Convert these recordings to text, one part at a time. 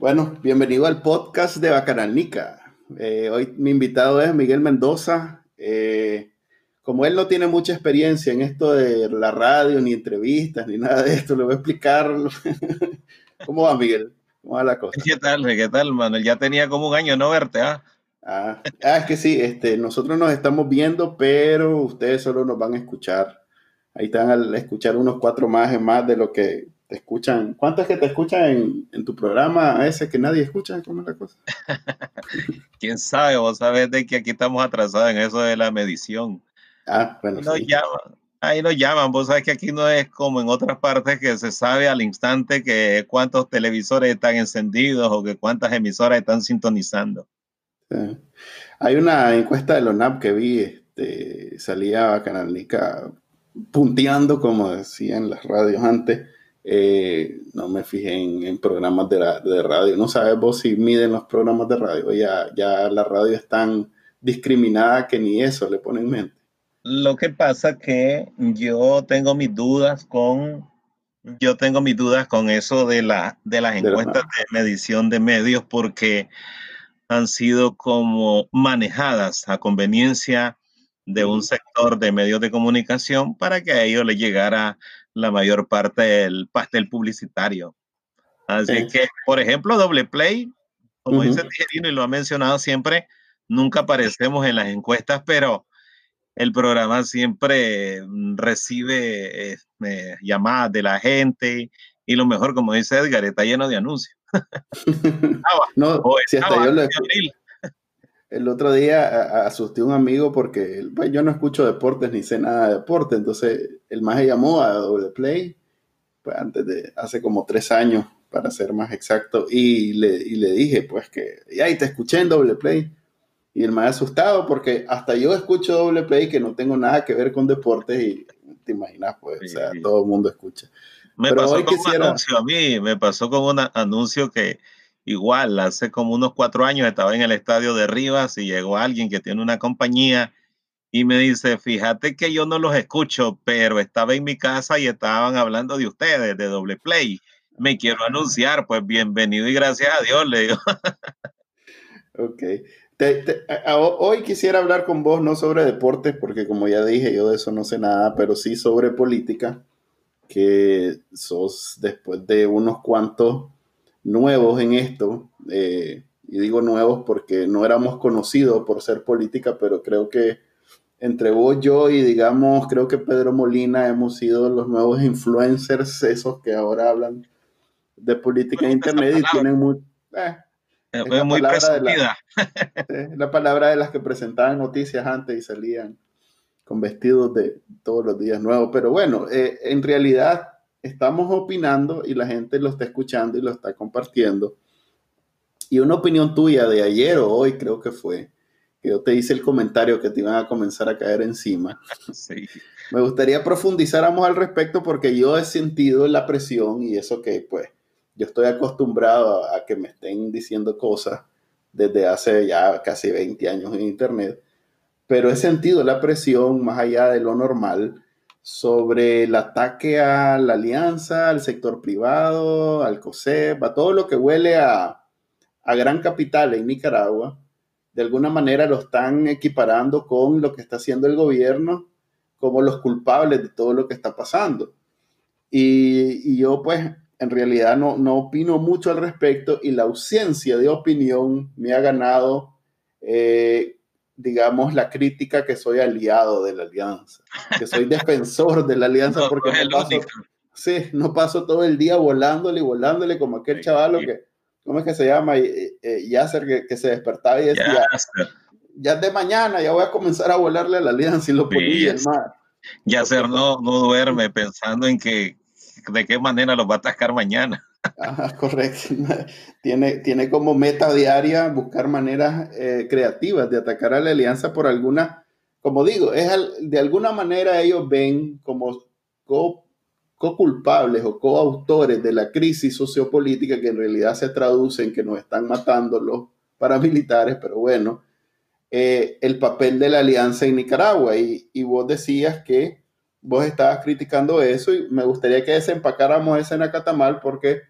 Bueno, bienvenido al podcast de Bacanalnica. Eh, hoy mi invitado es Miguel Mendoza. Eh, como él no tiene mucha experiencia en esto de la radio, ni entrevistas, ni nada de esto, le voy a explicar. ¿Cómo va, Miguel? ¿Cómo va la cosa? ¿Qué tal, qué tal, Manuel? Ya tenía como un año no verte, ¿ah? Ah, ah, es que sí, este, nosotros nos estamos viendo, pero ustedes solo nos van a escuchar. Ahí están al escuchar unos cuatro más más de lo que te escuchan. ¿Cuántas que te escuchan en, tu programa ese que nadie escucha? ¿Cómo es la cosa? ¿Quién sabe? Vos sabés de que aquí estamos atrasados en eso de la medición. Ah, bueno. Nos llaman, ahí nos llaman. Vos sabés que aquí no es como en otras partes que se sabe al instante que cuántos televisores están encendidos o que cuántas emisoras están sintonizando. Hay una encuesta de LONAP que vi, este, salía Canalica punteando, como decían las radios antes, eh, no me fijé en, programas de, radio. No sabes vos si miden los programas de radio. Ya, ya la radio es tan discriminada que ni eso le pone en mente. Lo que pasa que yo tengo mis dudas con yo tengo mis dudas con eso de la de las encuestas de, medición de medios porque han sido como manejadas a conveniencia de un sector de medios de comunicación para que a ellos les llegara la mayor parte del pastel publicitario. Así que, por ejemplo, Doble Play, como dice Tijerino y lo ha mencionado siempre, nunca aparecemos en las encuestas, pero el programa siempre mm, recibe este, llamadas de la gente y lo mejor, como dice Edgar, está lleno de anuncios. no, si hasta yo el otro día asusté a un amigo porque pues, yo no escucho deportes ni sé nada de deporte, entonces el más llamó a Doble Play, pues antes de, hace como tres años, para ser más exacto, y le, le dije, pues que, y ahí te escuché en Doble Play. Y el más asustado porque hasta yo escucho Doble Play que no tengo nada que ver con deportes y te imaginas, pues, o sea, todo el mundo escucha. Me pasó con un anuncio a mí, me pasó con un anuncio que Igual, hace como unos cuatro años estaba en el estadio de Rivas y llegó alguien que tiene una compañía y me dice, fíjate que yo no los escucho, pero estaba en mi casa y estaban hablando de ustedes, de doble play. Me quiero anunciar, pues bienvenido y gracias a Dios, le digo. ok. hoy quisiera hablar con vos no sobre deportes, porque como ya dije, yo de eso no sé nada, pero sí sobre política, que sos después de unos cuantos nuevos en esto, eh, y digo nuevos porque no éramos conocidos por ser política, pero creo que entre vos, yo y digamos, creo que Pedro Molina hemos sido los nuevos influencers, esos que ahora hablan de política en internet y tienen muy... Eh, es muy la, la palabra de las que presentaban noticias antes y salían con vestidos de todos los días nuevos. Pero bueno, eh, en realidad estamos opinando y la gente lo está escuchando y lo está compartiendo. Y una opinión tuya de ayer o hoy creo que fue, que yo te hice el comentario que te iban a comenzar a caer encima. Me gustaría profundizáramos al respecto porque yo he sentido la presión y eso que pues yo estoy acostumbrado a, a que me estén diciendo cosas desde hace ya casi 20 años en Internet, pero he sentido la presión más allá de lo normal sobre el ataque a la alianza, al sector privado, al COSEP, a todo lo que huele a, gran capital en Nicaragua, de alguna manera lo están equiparando con lo que está haciendo el gobierno como los culpables de todo lo que está pasando. Y, yo pues en realidad no, no, opino mucho al respecto y la ausencia de opinión me ha ganado eh, digamos, la crítica que soy aliado de la alianza, que soy defensor de la alianza porque no, paso, sí, no paso todo el día volándole y volándole como aquel chaval que, ¿cómo es que se llama? Eh, Yasser, que, que, se despertaba y decía, ya de mañana ya voy a comenzar a volarle a la alianza y lo ponía el mar. Yasser no, no duerme pensando en que de qué manera los va a atacar mañana. Correcto. Tiene, tiene como meta diaria buscar maneras eh, creativas de atacar a la alianza por alguna, como digo, es de alguna manera ellos ven como co-culpables o coautores de la crisis sociopolítica que en realidad se traduce en que nos están matando los paramilitares, pero bueno, eh, el papel de la alianza en Nicaragua. Y, y vos decías que vos estabas criticando eso y me gustaría que desempacáramos ese Nacatamal porque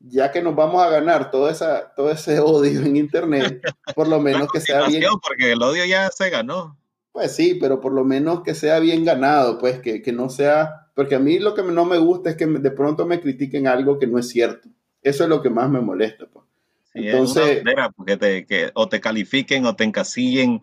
ya que nos vamos a ganar todo, esa, todo ese odio en Internet, por lo menos que sea bien. Porque el odio ya se ganó. Pues sí, pero por lo menos que sea bien ganado, pues que, que no sea, porque a mí lo que no me gusta es que de pronto me critiquen algo que no es cierto. Eso es lo que más me molesta. Pues. Entonces, porque te, que, o te califiquen o te encasillen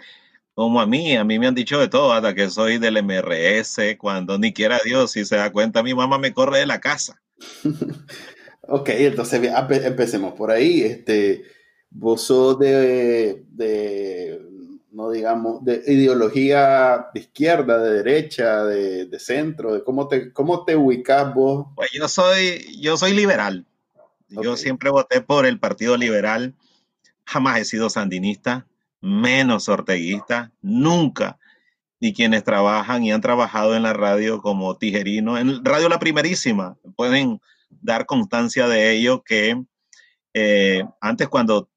como a mí, a mí me han dicho de todo, hasta que soy del MRS, cuando ni quiera Dios, si se da cuenta, mi mamá me corre de la casa. ok, entonces empecemos por ahí. Este, vos sos de, no digamos, de ideología de izquierda, de derecha, de, centro, de cómo te, cómo te ubicas vos. Pues yo soy, yo soy liberal. Yo siempre voté por el Partido Liberal. Jamás he sido sandinista menos orteguista, nunca. Y quienes trabajan y han trabajado en la radio como tijerino, en radio la primerísima, pueden dar constancia de ello que eh, antes cuando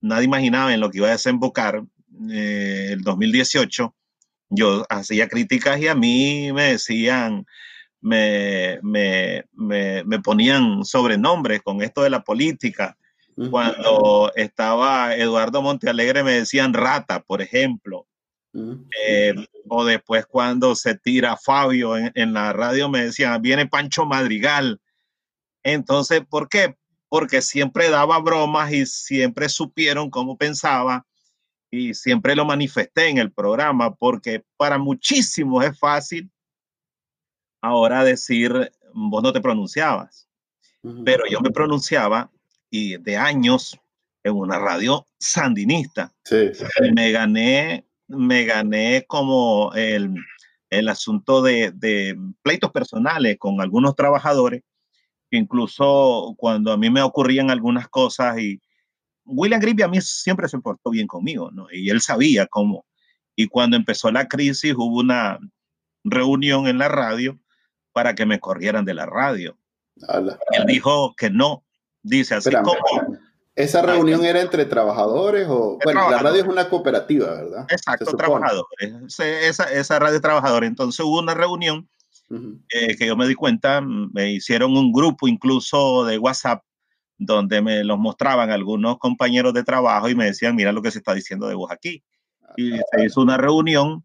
nadie imaginaba en lo que iba a desembocar eh, el 2018, yo hacía críticas y a mí me decían, me, me, me, me ponían sobrenombres con esto de la política cuando estaba Eduardo Montealegre me decían rata, por ejemplo. Eh, o después cuando se tira Fabio en, la radio me decían, viene Pancho Madrigal. Entonces, ¿por qué? Porque siempre daba bromas y siempre supieron cómo pensaba y siempre lo manifesté en el programa, porque para muchísimos es fácil ahora decir, vos no te pronunciabas, pero yo me pronunciaba y de años en una radio sandinista. Sí. Me gané, me gané como el, el asunto de, de, pleitos personales con algunos trabajadores, incluso cuando a mí me ocurrían algunas cosas y William Grippi a mí siempre se portó bien conmigo, ¿no? Y él sabía cómo. Y cuando empezó la crisis hubo una reunión en la radio para que me corrieran de la radio. Él dijo que no, Dice así como... ¿Esa reunión era entre trabajadores o...? Bueno, la radio es una cooperativa, ¿verdad? Exacto, trabajadores. Esa, esa radio de trabajadores. Entonces hubo una reunión eh, que yo me di cuenta, me hicieron un grupo incluso de WhatsApp donde me los mostraban algunos compañeros de trabajo y me decían, mira lo que se está diciendo de vos aquí. Y se hizo una reunión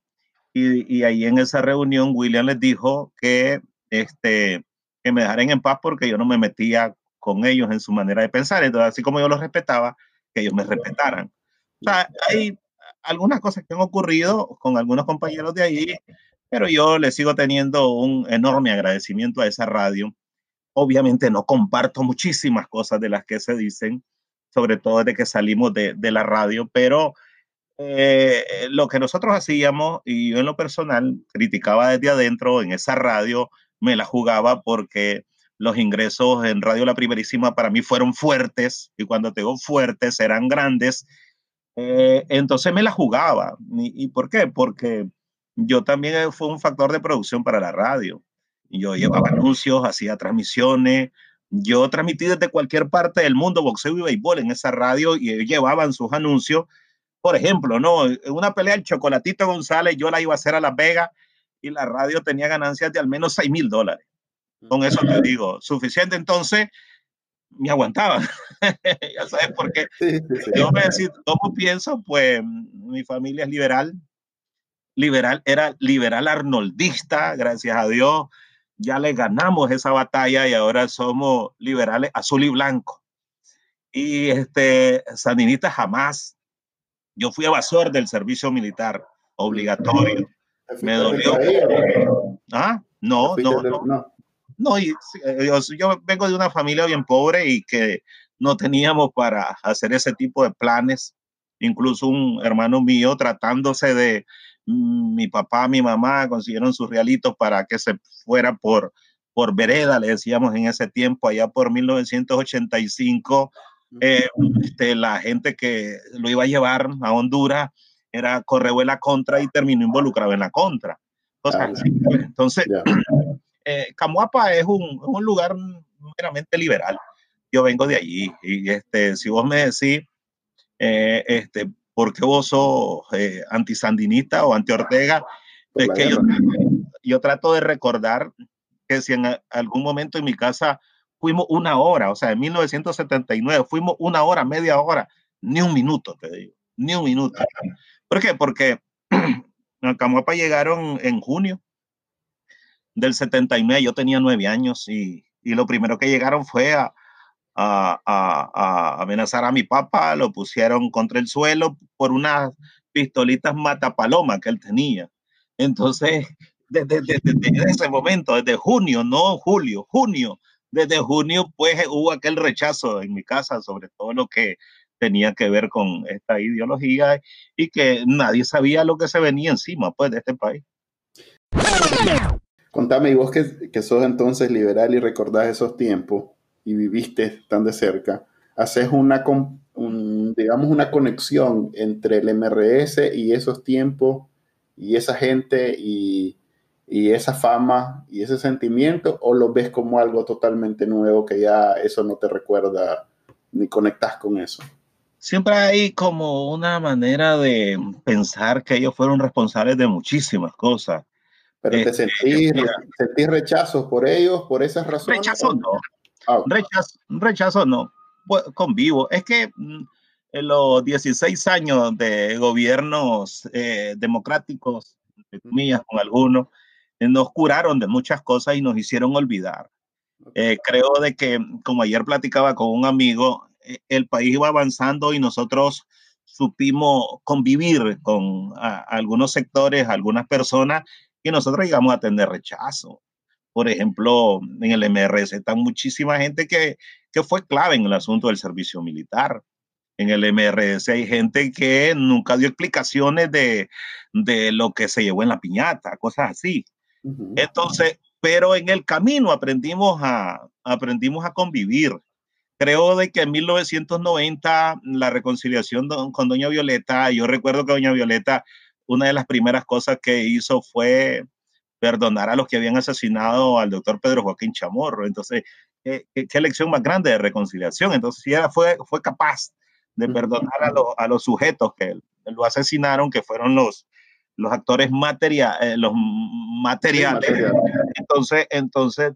y, y ahí en esa reunión William les dijo que, este, que me dejaran en paz porque yo no me metía con ellos en su manera de pensar. Entonces, así como yo los respetaba, que ellos me respetaran. O sea, hay algunas cosas que han ocurrido con algunos compañeros de ahí, pero yo le sigo teniendo un enorme agradecimiento a esa radio. Obviamente no comparto muchísimas cosas de las que se dicen, sobre todo desde que salimos de, de la radio, pero eh, lo que nosotros hacíamos, y yo en lo personal criticaba desde adentro en esa radio, me la jugaba porque los ingresos en Radio La Primerísima para mí fueron fuertes, y cuando te digo fuertes, eran grandes. Eh, entonces me la jugaba. ¿Y, por qué? Porque yo también fue un factor de producción para la radio. Yo llevaba anuncios, hacía transmisiones. Yo transmití desde cualquier parte del mundo boxeo y béisbol en esa radio y ellos llevaban sus anuncios. Por ejemplo, ¿no? Una pelea el Chocolatito González, yo la iba a hacer a Las Vegas y la radio tenía ganancias de al menos 6 mil dólares. Con eso te digo, suficiente. Entonces, me aguantaba. ya sabes por qué. Yo me decía, ¿cómo pienso? Pues mi familia es liberal. Liberal, era liberal arnoldista, gracias a Dios. Ya le ganamos esa batalla y ahora somos liberales azul y blanco. Y este, sandinista jamás. Yo fui evasor del servicio militar obligatorio. Me dolió. ¿Ah? No, no, no. No, eh, yo, vengo de una familia bien pobre y que no teníamos para hacer ese tipo de planes. Incluso un hermano mío tratándose de mi papá, mi mamá consiguieron sus realitos para que se fuera por, por vereda, le decíamos en ese tiempo, allá por 1985. Eh, este, la gente que lo iba a llevar a Honduras era Correhuela contra y terminó involucrado en la contra. Entonces, eh, Camuapa es un, un, lugar meramente liberal. Yo vengo de allí y este, si vos me decís, eh, este, ¿por qué vos sos eh, antisandinista o anti-Ortega? Es que yo, trato de recordar que si en algún momento en mi casa fuimos una hora, o sea, en 1979 fuimos una hora, media hora, ni un minuto, te digo, ni un minuto. ¿Por qué? Porque a Camuapa llegaron en junio del 79, yo tenía nueve años y, lo primero que llegaron fue a, a, amenazar a mi papá, lo pusieron contra el suelo por unas pistolitas matapaloma que él tenía. Entonces, desde, ese momento, desde junio, no julio, junio, desde junio, pues hubo aquel rechazo en mi casa sobre todo lo que tenía que ver con esta ideología y que nadie sabía lo que se venía encima, pues, de este país. Contame, y vos que, que sos entonces liberal y recordás esos tiempos y viviste tan de cerca, haces una, digamos, una conexión entre el MRS y esos tiempos y esa gente y, y esa fama y ese sentimiento o lo ves como algo totalmente nuevo que ya eso no te recuerda ni conectas con eso? Siempre hay como una manera de pensar que ellos fueron responsables de muchísimas cosas. Pero te este, sentís, sentís rechazos por ellos, por esas razones. Rechazo no. Ah, rechazo, rechazo no. Pues, convivo. Es que mm, en los 16 años de gobiernos eh, democráticos, entre comillas, con algunos, eh, nos curaron de muchas cosas y nos hicieron olvidar. Eh, creo de que, como ayer platicaba con un amigo, eh, el país iba avanzando y nosotros supimos convivir con algunos sectores, algunas personas, y nosotros llegamos a tener rechazo. Por ejemplo, en el MRS está muchísima gente que, que fue clave en el asunto del servicio militar. En el MRS hay gente que nunca dio explicaciones de, de lo que se llevó en la piñata, cosas así. Entonces, pero en el camino aprendimos a, aprendimos a convivir. Creo de que en 1990 la reconciliación con doña Violeta, yo recuerdo que doña Violeta, una de las primeras cosas que hizo fue perdonar a los que habían asesinado al doctor Pedro Joaquín Chamorro. Entonces, ¿qué, qué, elección más grande de reconciliación? Entonces, si ella fue, fue capaz de perdonar a, a los sujetos que lo asesinaron, que fueron los, los actores materia, eh, los materiales. Entonces, entonces,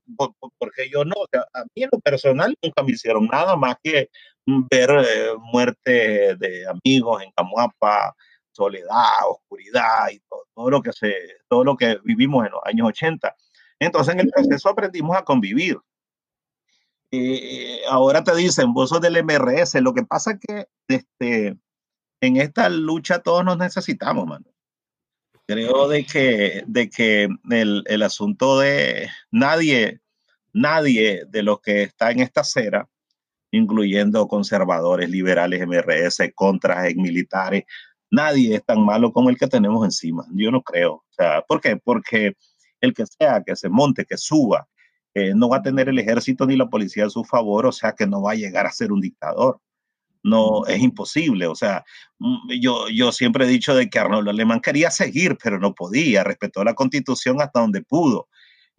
porque yo no, a mí en lo personal nunca me hicieron nada más que ver eh, muerte de amigos en Camuapa, soledad, oscuridad y todo, todo, lo que se, todo lo que vivimos en los años 80. Entonces, en el proceso aprendimos a convivir. y ahora te dicen, vos sos del MRS, lo que pasa es que este, en esta lucha todos nos necesitamos, mano. Creo de que, de que el, el asunto de nadie, nadie de los que está en esta acera, incluyendo conservadores, liberales, MRS, contras, militares, nadie es tan malo como el que tenemos encima. Yo no creo. O sea, ¿Por qué? Porque el que sea, que se monte, que suba, eh, no va a tener el ejército ni la policía a su favor, o sea que no va a llegar a ser un dictador no es imposible. O sea, mm, yo, yo siempre he dicho de que Arnoldo Alemán quería seguir, pero no podía, respetó la constitución hasta donde pudo.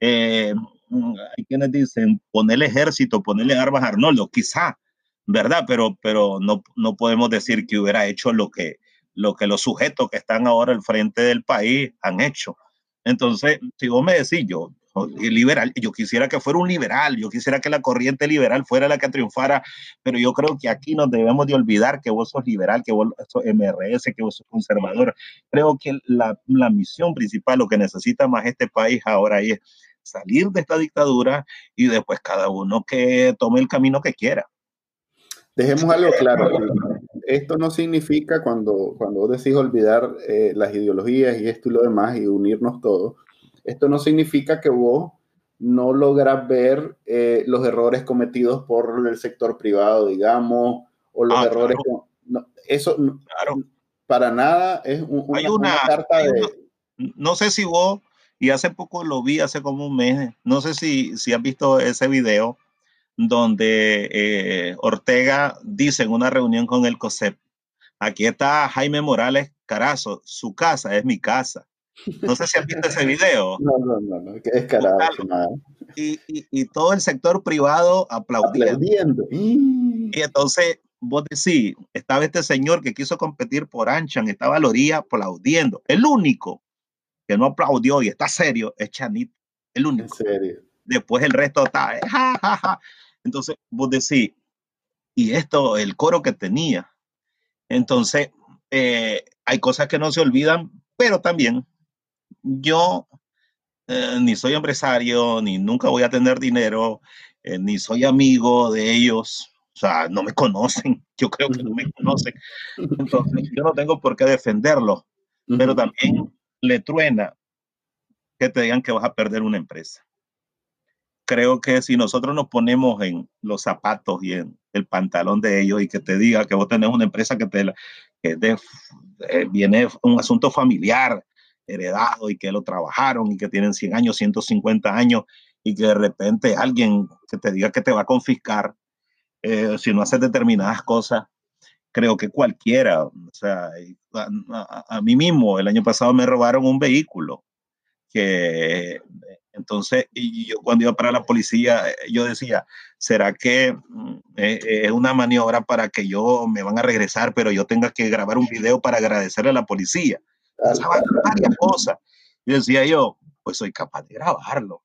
Eh, mm, hay quienes dicen ponerle ejército, ponerle armas a Arnoldo, quizá, ¿verdad? Pero, pero no, no podemos decir que hubiera hecho lo que, lo que los sujetos que están ahora al frente del país han hecho. Entonces, si vos me decís, yo, liberal. Yo quisiera que fuera un liberal, yo quisiera que la corriente liberal fuera la que triunfara, pero yo creo que aquí nos debemos de olvidar que vos sos liberal, que vos sos MRS, que vos sos conservador. Creo que la, la misión principal, lo que necesita más este país ahora es salir de esta dictadura y después cada uno que tome el camino que quiera. Dejemos algo claro. Esto no significa cuando, cuando vos decís olvidar eh, las ideologías y esto y lo demás y unirnos todos, esto no significa que vos no logras ver eh, los errores cometidos por el sector privado, digamos, o los ah, errores. eso para nada es una, carta de. no sé si vos, y hace poco lo vi, hace como un mes, no sé si, si has visto ese video donde eh, Ortega dice en una reunión con el COSEP: aquí está Jaime Morales Carazo, su casa es mi casa. No sé si has visto ese video. No, no, no, no. es carajo. Y, y, y, todo el sector privado aplaudiendo. aplaudiendo. Y entonces vos decís, estaba este señor que quiso competir por Anchan, estaba a la orilla aplaudiendo. El único que no aplaudió y está serio es Chanit. El único. En serio. Después el resto está, ja, ja, ja. Entonces, vos decís, y esto, el coro que tenía. Entonces, eh, hay cosas que no se olvidan, pero también yo eh, ni soy empresario, ni nunca voy a tener dinero, eh, ni soy amigo de ellos, o sea, no me conocen, yo creo que no me conocen, entonces yo no tengo por qué defenderlo, pero también le truena que te digan que vas a perder una empresa. Creo que si nosotros nos ponemos en los zapatos y en el pantalón de ellos y que te diga que vos tenés una empresa que te que de, eh, viene un asunto familiar heredado y que lo trabajaron y que tienen 100 años, 150 años y que de repente alguien que te diga que te va a confiscar eh, si no haces determinadas cosas, creo que cualquiera, o sea, a, mí mismo el año pasado me robaron un vehículo que entonces y yo cuando iba para la policía yo decía, ¿será que mm, eh, es una maniobra para que yo me van a regresar, pero yo tenga que grabar un video para agradecerle a la policía? varias cosas. Y decía yo, pues soy capaz de grabarlo.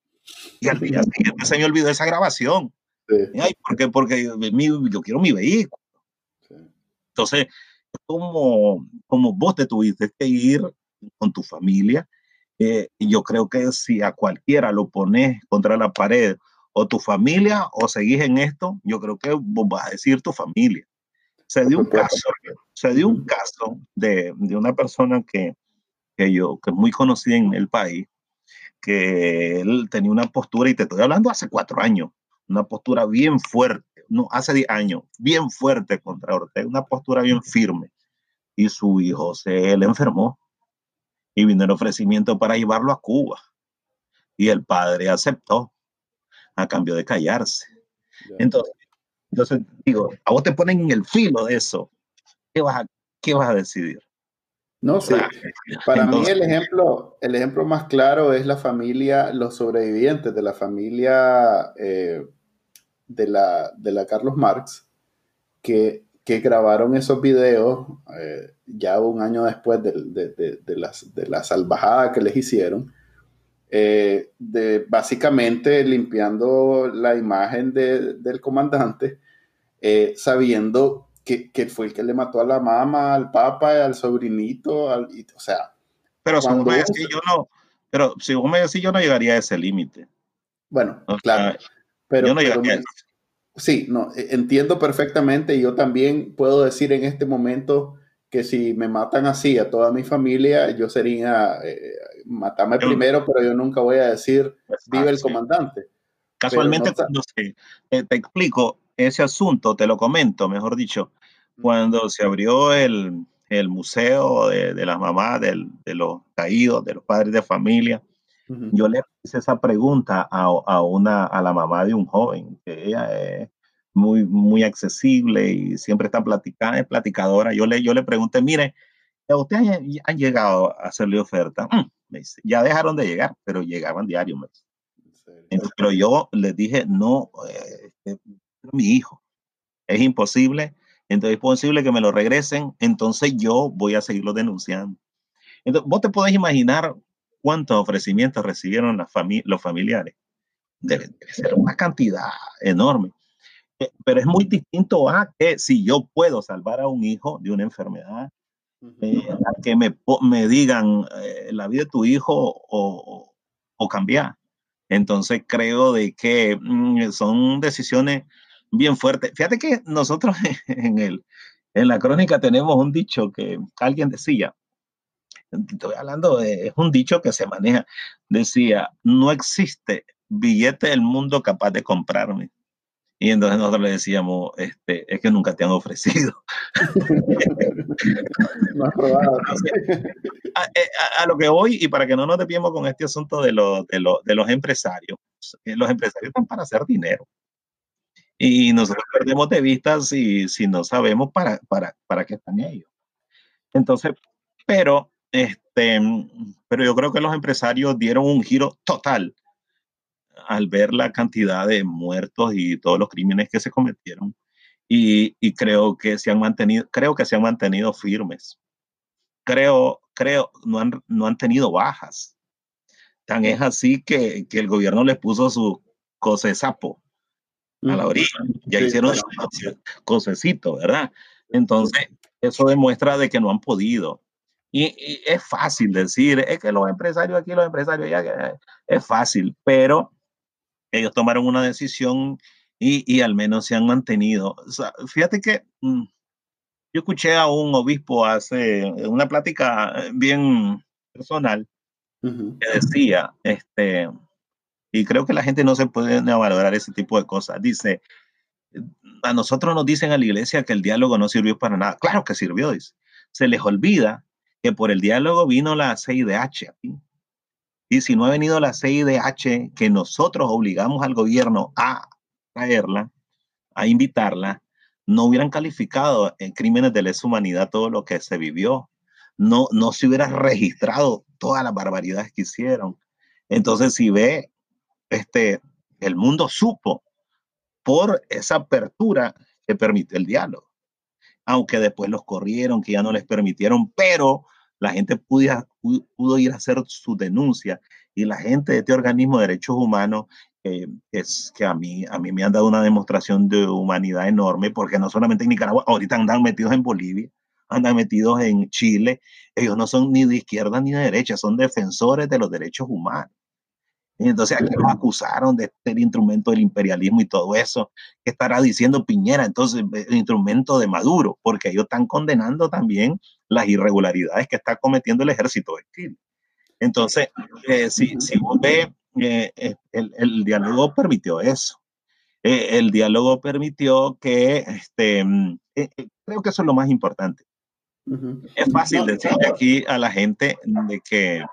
Y al día siguiente se me olvidó esa grabación. Ay, ¿por qué? Porque yo, quiero mi vehículo. Entonces, como, como vos te tuviste que ir con tu familia, eh, yo creo que si a cualquiera lo pones contra la pared, o tu familia, o seguís en esto, yo creo que vos vas a decir tu familia. Se dio un caso, se dio un caso de, de una persona que, que yo, que es muy conocida en el país, que él tenía una postura, y te estoy hablando hace cuatro años, una postura bien fuerte, no, hace diez años, bien fuerte contra Ortega, una postura bien firme. Y su hijo se le enfermó y vino el ofrecimiento para llevarlo a Cuba. Y el padre aceptó a cambio de callarse. Entonces, entonces, digo, a vos te ponen en el filo de eso. ¿Qué vas a, qué vas a decidir? No, sí. Para mí el ejemplo, el ejemplo más claro es la familia, los sobrevivientes de la familia eh, de, la, de la Carlos Marx, que, grabaron esos videos eh, ya un año después de, de, la salvajada que les hicieron, eh, de básicamente limpiando la imagen del comandante, sabiendo que, fue el que le mató a la mamá, al papá, al sobrinito, al, o sea. Pero si vos me decís, yo no, pero si vos me decís, yo no llegaría a ese límite. Bueno, claro. pero, yo no llegaría Sí, no, e, entiendo perfectamente. Yo también puedo decir en este momento que si me matan así a toda mi familia, yo sería, eh, matame primero, pero yo nunca voy a decir, vive el comandante. Casualmente, no, sé, eh, te explico, ese asunto, te lo comento, mejor dicho, cuando se abrió el, el museo de, de, las mamás, de los caídos, de los padres de familia, yo le hice esa pregunta a, a, una, a la mamá de un joven, que ella es muy, muy accesible y siempre está platicando, es platicadora. Yo le, yo le pregunté, mire, ¿ustedes han, han llegado a hacerle oferta? Mm, me dice, ya dejaron de llegar, pero llegaban diarios. pero yo les dije, no, eh, mi hijo. Es imposible, entonces es posible que me lo regresen, entonces yo voy a seguirlo denunciando. Entonces, vos te podés imaginar cuántos ofrecimientos recibieron las los familiares. Debe, ser una cantidad enorme. Eh, pero es muy distinto a que si yo puedo salvar a un hijo de una enfermedad, eh, a que me, me digan eh, la vida de tu hijo o, o cambiar. Entonces creo de que mm, son decisiones bien fuerte. Fíjate que nosotros en, el, en la crónica tenemos un dicho que alguien decía, estoy hablando de, es un dicho que se maneja, decía, no existe billete del mundo capaz de comprarme. Y entonces nosotros le decíamos, este, es que nunca te han ofrecido. Eh, a, lo que voy, y para que no nos desviemos con este asunto de, de, de los empresarios, eh, los empresarios están para hacer dinero. Y nosotros perdemos de vista si, si no sabemos para, para, para qué están ellos. Entonces, pero, este, pero yo creo que los empresarios dieron un giro total al ver la cantidad de muertos y todos los crímenes que se cometieron. Y, y creo que se han mantenido, creo que se han mantenido firmes. Creo, creo, no han, no han tenido bajas. Tan es así que, que el gobierno les puso su cosa de sapo a la orilla. Ya hicieron cosecito, ¿verdad? Entonces, eso demuestra de que no han podido. Y, es fácil decir, es que los empresarios aquí, los empresarios ya, es fácil, pero ellos tomaron una decisión y, y al menos se han mantenido. fíjate que mm, yo escuché a un obispo hace una plática eh, bien personal que decía, este, y creo que la gente no se puede valorar ese tipo de cosas. Dice, a nosotros nos dicen a la iglesia que el diálogo no sirvió para nada. Claro que sirvió, dice. Se les olvida que por el diálogo vino la CIDH Y si no ha venido la CIDH, que nosotros obligamos al gobierno a traerla, a invitarla, no hubieran calificado en crímenes de lesa humanidad todo lo que se vivió. No, no se hubiera registrado todas las barbaridades que hicieron. Entonces, si ve, este, el mundo supo por esa apertura que permitió el diálogo. Aunque después los corrieron, que ya no les permitieron, pero la gente pudo, ir a hacer su denuncia y la gente de este organismo de derechos humanos es que a mí, a mí me han dado una demostración de humanidad enorme, porque no solamente en Nicaragua, ahorita andan metidos en Bolivia, andan metidos en Chile, ellos no son ni de izquierda ni de derecha, son defensores de los derechos humanos. Entonces aquí los acusaron de ser instrumento del imperialismo y todo eso. ¿Qué estará diciendo Piñera? Entonces, el instrumento de Maduro, porque ellos están condenando también las irregularidades que está cometiendo el ejército de Chile. Entonces, eh, si, si vos ves, eh, eh, el, el, diálogo permitió eso. el diálogo permitió que, este, mm, creo que eso es lo más importante. Es fácil decirle aquí a la gente de que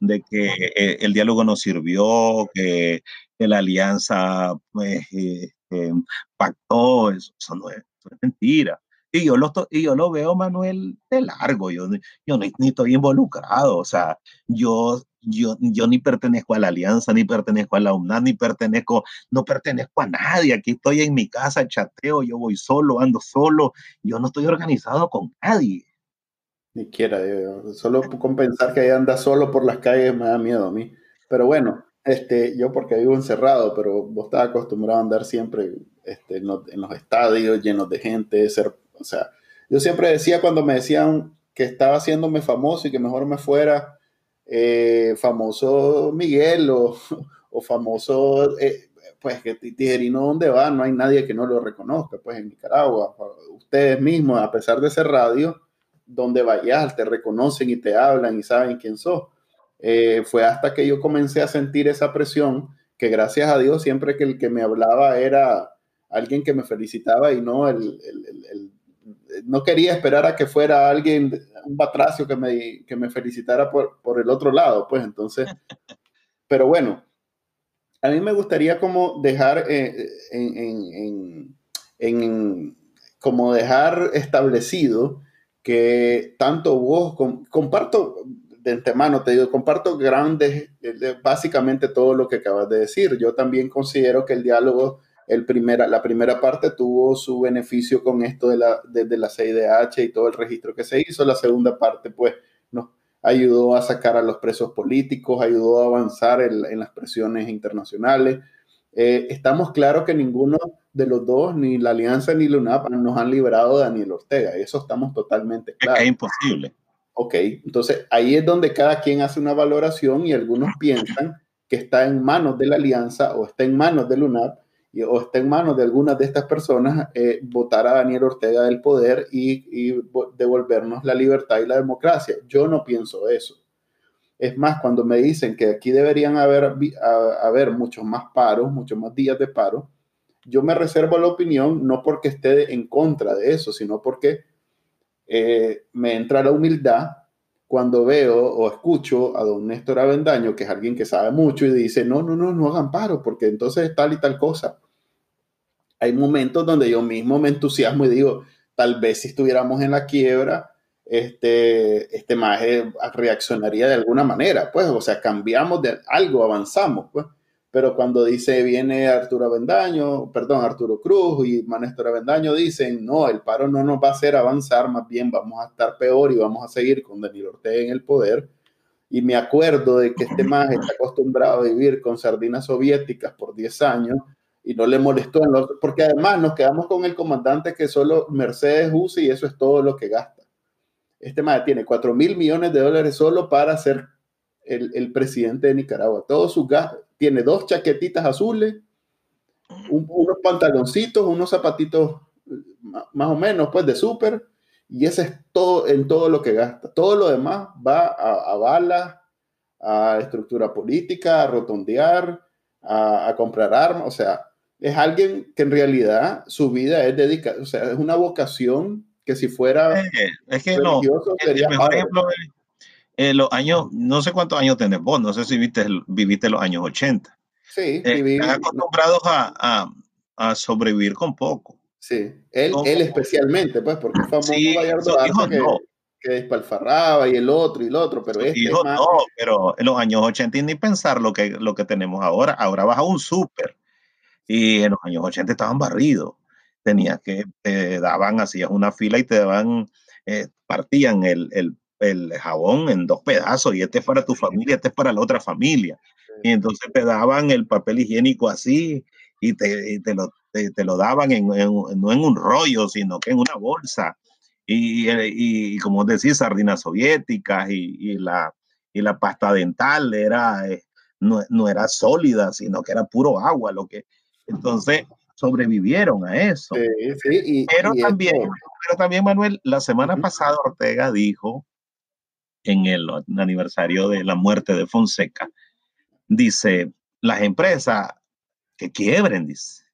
de que eh, el diálogo no sirvió, que, la alianza pues, eh, eh, pactó, eso, no es, mentira. Y yo, lo, y yo lo veo, Manuel, de largo, yo, yo ni, estoy involucrado, o sea, yo, yo, yo ni pertenezco a la alianza, ni pertenezco a la UNAM, ni pertenezco, no pertenezco a nadie, aquí estoy en mi casa, chateo, yo voy solo, ando solo, yo no estoy organizado con nadie. Ni quiera, solo con pensar que ahí anda solo por las calles me da miedo a mí. Pero bueno, este, yo porque vivo encerrado, pero vos estás acostumbrado a andar siempre este, en, los, estadios llenos de gente, ser, o sea, yo siempre decía cuando me decían que estaba haciéndome famoso y que mejor me fuera eh, famoso Miguel o, o famoso, eh, pues que Tijerino donde va, no hay nadie que no lo reconozca, pues en Nicaragua, ustedes mismos, a pesar de ser radio, donde vayas, te reconocen y te hablan y saben quién sos. Eh, fue hasta que yo comencé a sentir esa presión, que gracias a Dios siempre que el que me hablaba era alguien que me felicitaba y no el, no quería esperar a que fuera alguien, un batracio que me, que me felicitara por, por el otro lado, pues entonces, pero bueno, a mí me gustaría como dejar eh, en, en, en, como dejar establecido que tanto vos, comparto de antemano, te digo, comparto grandes, básicamente todo lo que acabas de decir. Yo también considero que el diálogo, el primera, la primera parte tuvo su beneficio con esto de la, de, la CIDH y todo el registro que se hizo. La segunda parte, pues, nos ayudó a sacar a los presos políticos, ayudó a avanzar en, las presiones internacionales. Eh, estamos claros que ninguno de los dos, ni la Alianza ni la UNAP nos han liberado de Daniel Ortega. Eso estamos totalmente claros. Es imposible. Ok, entonces ahí es donde cada quien hace una valoración y algunos piensan que está en manos de la Alianza o está en manos de la UNAP y, o está en manos de algunas de estas personas eh, votar a Daniel Ortega del poder y, y devolvernos la libertad y la democracia. Yo no pienso eso. Es más, cuando me dicen que aquí deberían haber, haber muchos más paros, muchos más días de paro, yo me reservo la opinión no porque esté en contra de eso, sino porque eh, me entra la humildad cuando veo o escucho a don Néstor Avendaño, que es alguien que sabe mucho y dice, no, no, no, no hagan paro, porque entonces tal y tal cosa. Hay momentos donde yo mismo me entusiasmo y digo, tal vez si estuviéramos en la quiebra, este, este maje reaccionaría de alguna manera, pues, o sea, cambiamos de algo, avanzamos, pues pero cuando dice viene Arturo Avendaño, perdón, Arturo Cruz y Manéstor Avendaño dicen, no, el paro no nos va a hacer avanzar, más bien vamos a estar peor y vamos a seguir con Daniel Ortega en el poder. Y me acuerdo de que este más está acostumbrado a vivir con sardinas soviéticas por 10 años y no le molestó, porque además nos quedamos con el comandante que solo Mercedes usa y eso es todo lo que gasta. Este madre tiene 4 mil millones de dólares solo para ser el, el presidente de Nicaragua. Todos sus gastos, tiene dos chaquetitas azules, unos pantaloncitos, unos zapatitos más o menos, pues de súper, y ese es todo en todo lo que gasta. Todo lo demás va a, a balas, a estructura política, a rotondear, a, a, comprar armas, o sea, es alguien que en realidad su vida es dedicada, o sea, es una vocación que si fuera eh, es que no, sería mejor ejemplo eh, los años, no sé cuántos años tenés vos, no sé si viste, viviste los años 80. Sí, eh, viví, están acostumbrados a, a, a, sobrevivir con poco. Sí, él, él especialmente, pues, porque fue famoso sí, Gallardo que, no. que despalfarraba y el otro y el otro, pero este hijos más... no, pero en los años 80 ni pensar lo que, lo que tenemos ahora. Ahora vas a un súper y en los años 80 estaban barridos. Tenías que, te daban, hacías una fila y te daban, eh, partían el, el, el, jabón en dos pedazos y este es para tu familia, este es para la otra familia. Y entonces te daban el papel higiénico así y te, y te, lo, te, te, lo daban en, en, no en un rollo, sino que en una bolsa. Y, y, y como decís, sardinas soviéticas y, y, la, y la pasta dental era, eh, no, no era sólida, sino que era puro agua. Lo que, entonces sobrevivieron a eso. Sí, sí, y, pero, también, esto... pero también, Manuel, la semana uh -huh. pasada Ortega dijo en el aniversario de la muerte de Fonseca, dice, las empresas que quiebren, dice.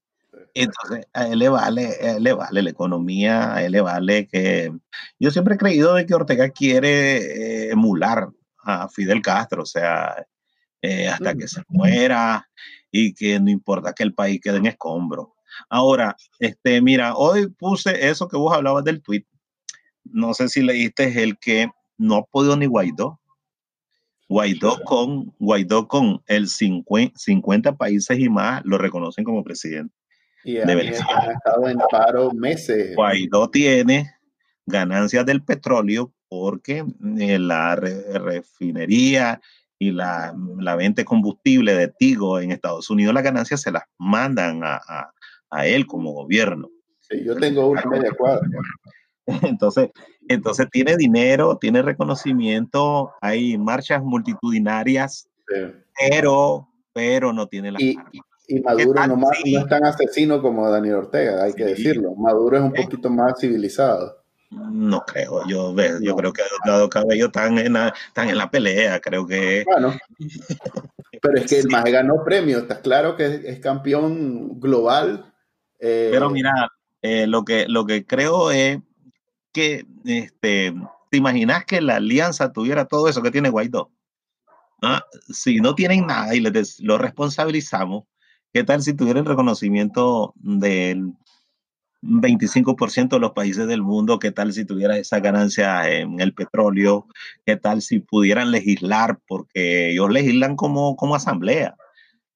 Entonces, a él le vale, a él le vale la economía, a él le vale que... Yo siempre he creído de que Ortega quiere eh, emular a Fidel Castro, o sea, eh, hasta que se muera y que no importa que el país quede en escombro. Ahora, este, mira, hoy puse eso que vos hablabas del tweet. No sé si leíste el que no ha podido ni Guaidó. Guaidó con, Guaidó con el 50, 50 países y más lo reconocen como presidente. Y de Venezuela. ha estado en paro meses. Guaidó tiene ganancias del petróleo porque la re refinería y la, la, venta de combustible de Tigo en Estados Unidos, las ganancias se las mandan a, a, a él como gobierno. Sí, yo tengo una media cuadra. Entonces, entonces tiene dinero, tiene reconocimiento, hay marchas multitudinarias, sí. pero, pero no tiene la y, y Maduro no, más, no, es tan asesino como Daniel Ortega, hay sí. que decirlo. Maduro es un poquito más civilizado. No creo, yo, yo no. creo que Dado Cabello están en, la, están en la pelea, creo que... Bueno, pero es que el más ganó premio, está claro que es, es campeón global. Eh... Pero mira, eh, lo, que, lo que creo es que, este, ¿te imaginas que la alianza tuviera todo eso que tiene Guaidó? ¿Ah? Si no tienen nada y les, lo responsabilizamos, ¿qué tal si tuvieran reconocimiento del 25% de los países del mundo, qué tal si tuviera esa ganancia en el petróleo, qué tal si pudieran legislar, porque ellos legislan como, como asamblea.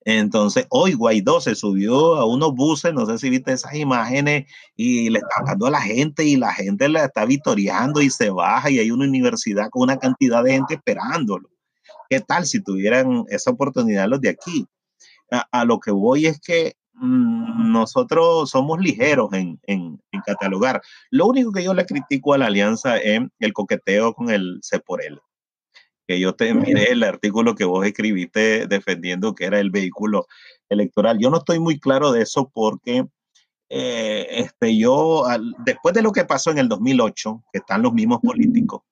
Entonces, hoy Guaidó se subió a unos buses, no sé si viste esas imágenes, y le está hablando a la gente y la gente la está victoriando y se baja y hay una universidad con una cantidad de gente esperándolo. ¿Qué tal si tuvieran esa oportunidad los de aquí? A, lo que voy es que mmm, nosotros somos ligeros en, catalogar. Lo único que yo le critico a la alianza es el coqueteo con el C por L que yo te miré el artículo que vos escribiste defendiendo que era el vehículo electoral. Yo no estoy muy claro de eso porque eh, este, yo, al, después de lo que pasó en el 2008, que están los mismos políticos,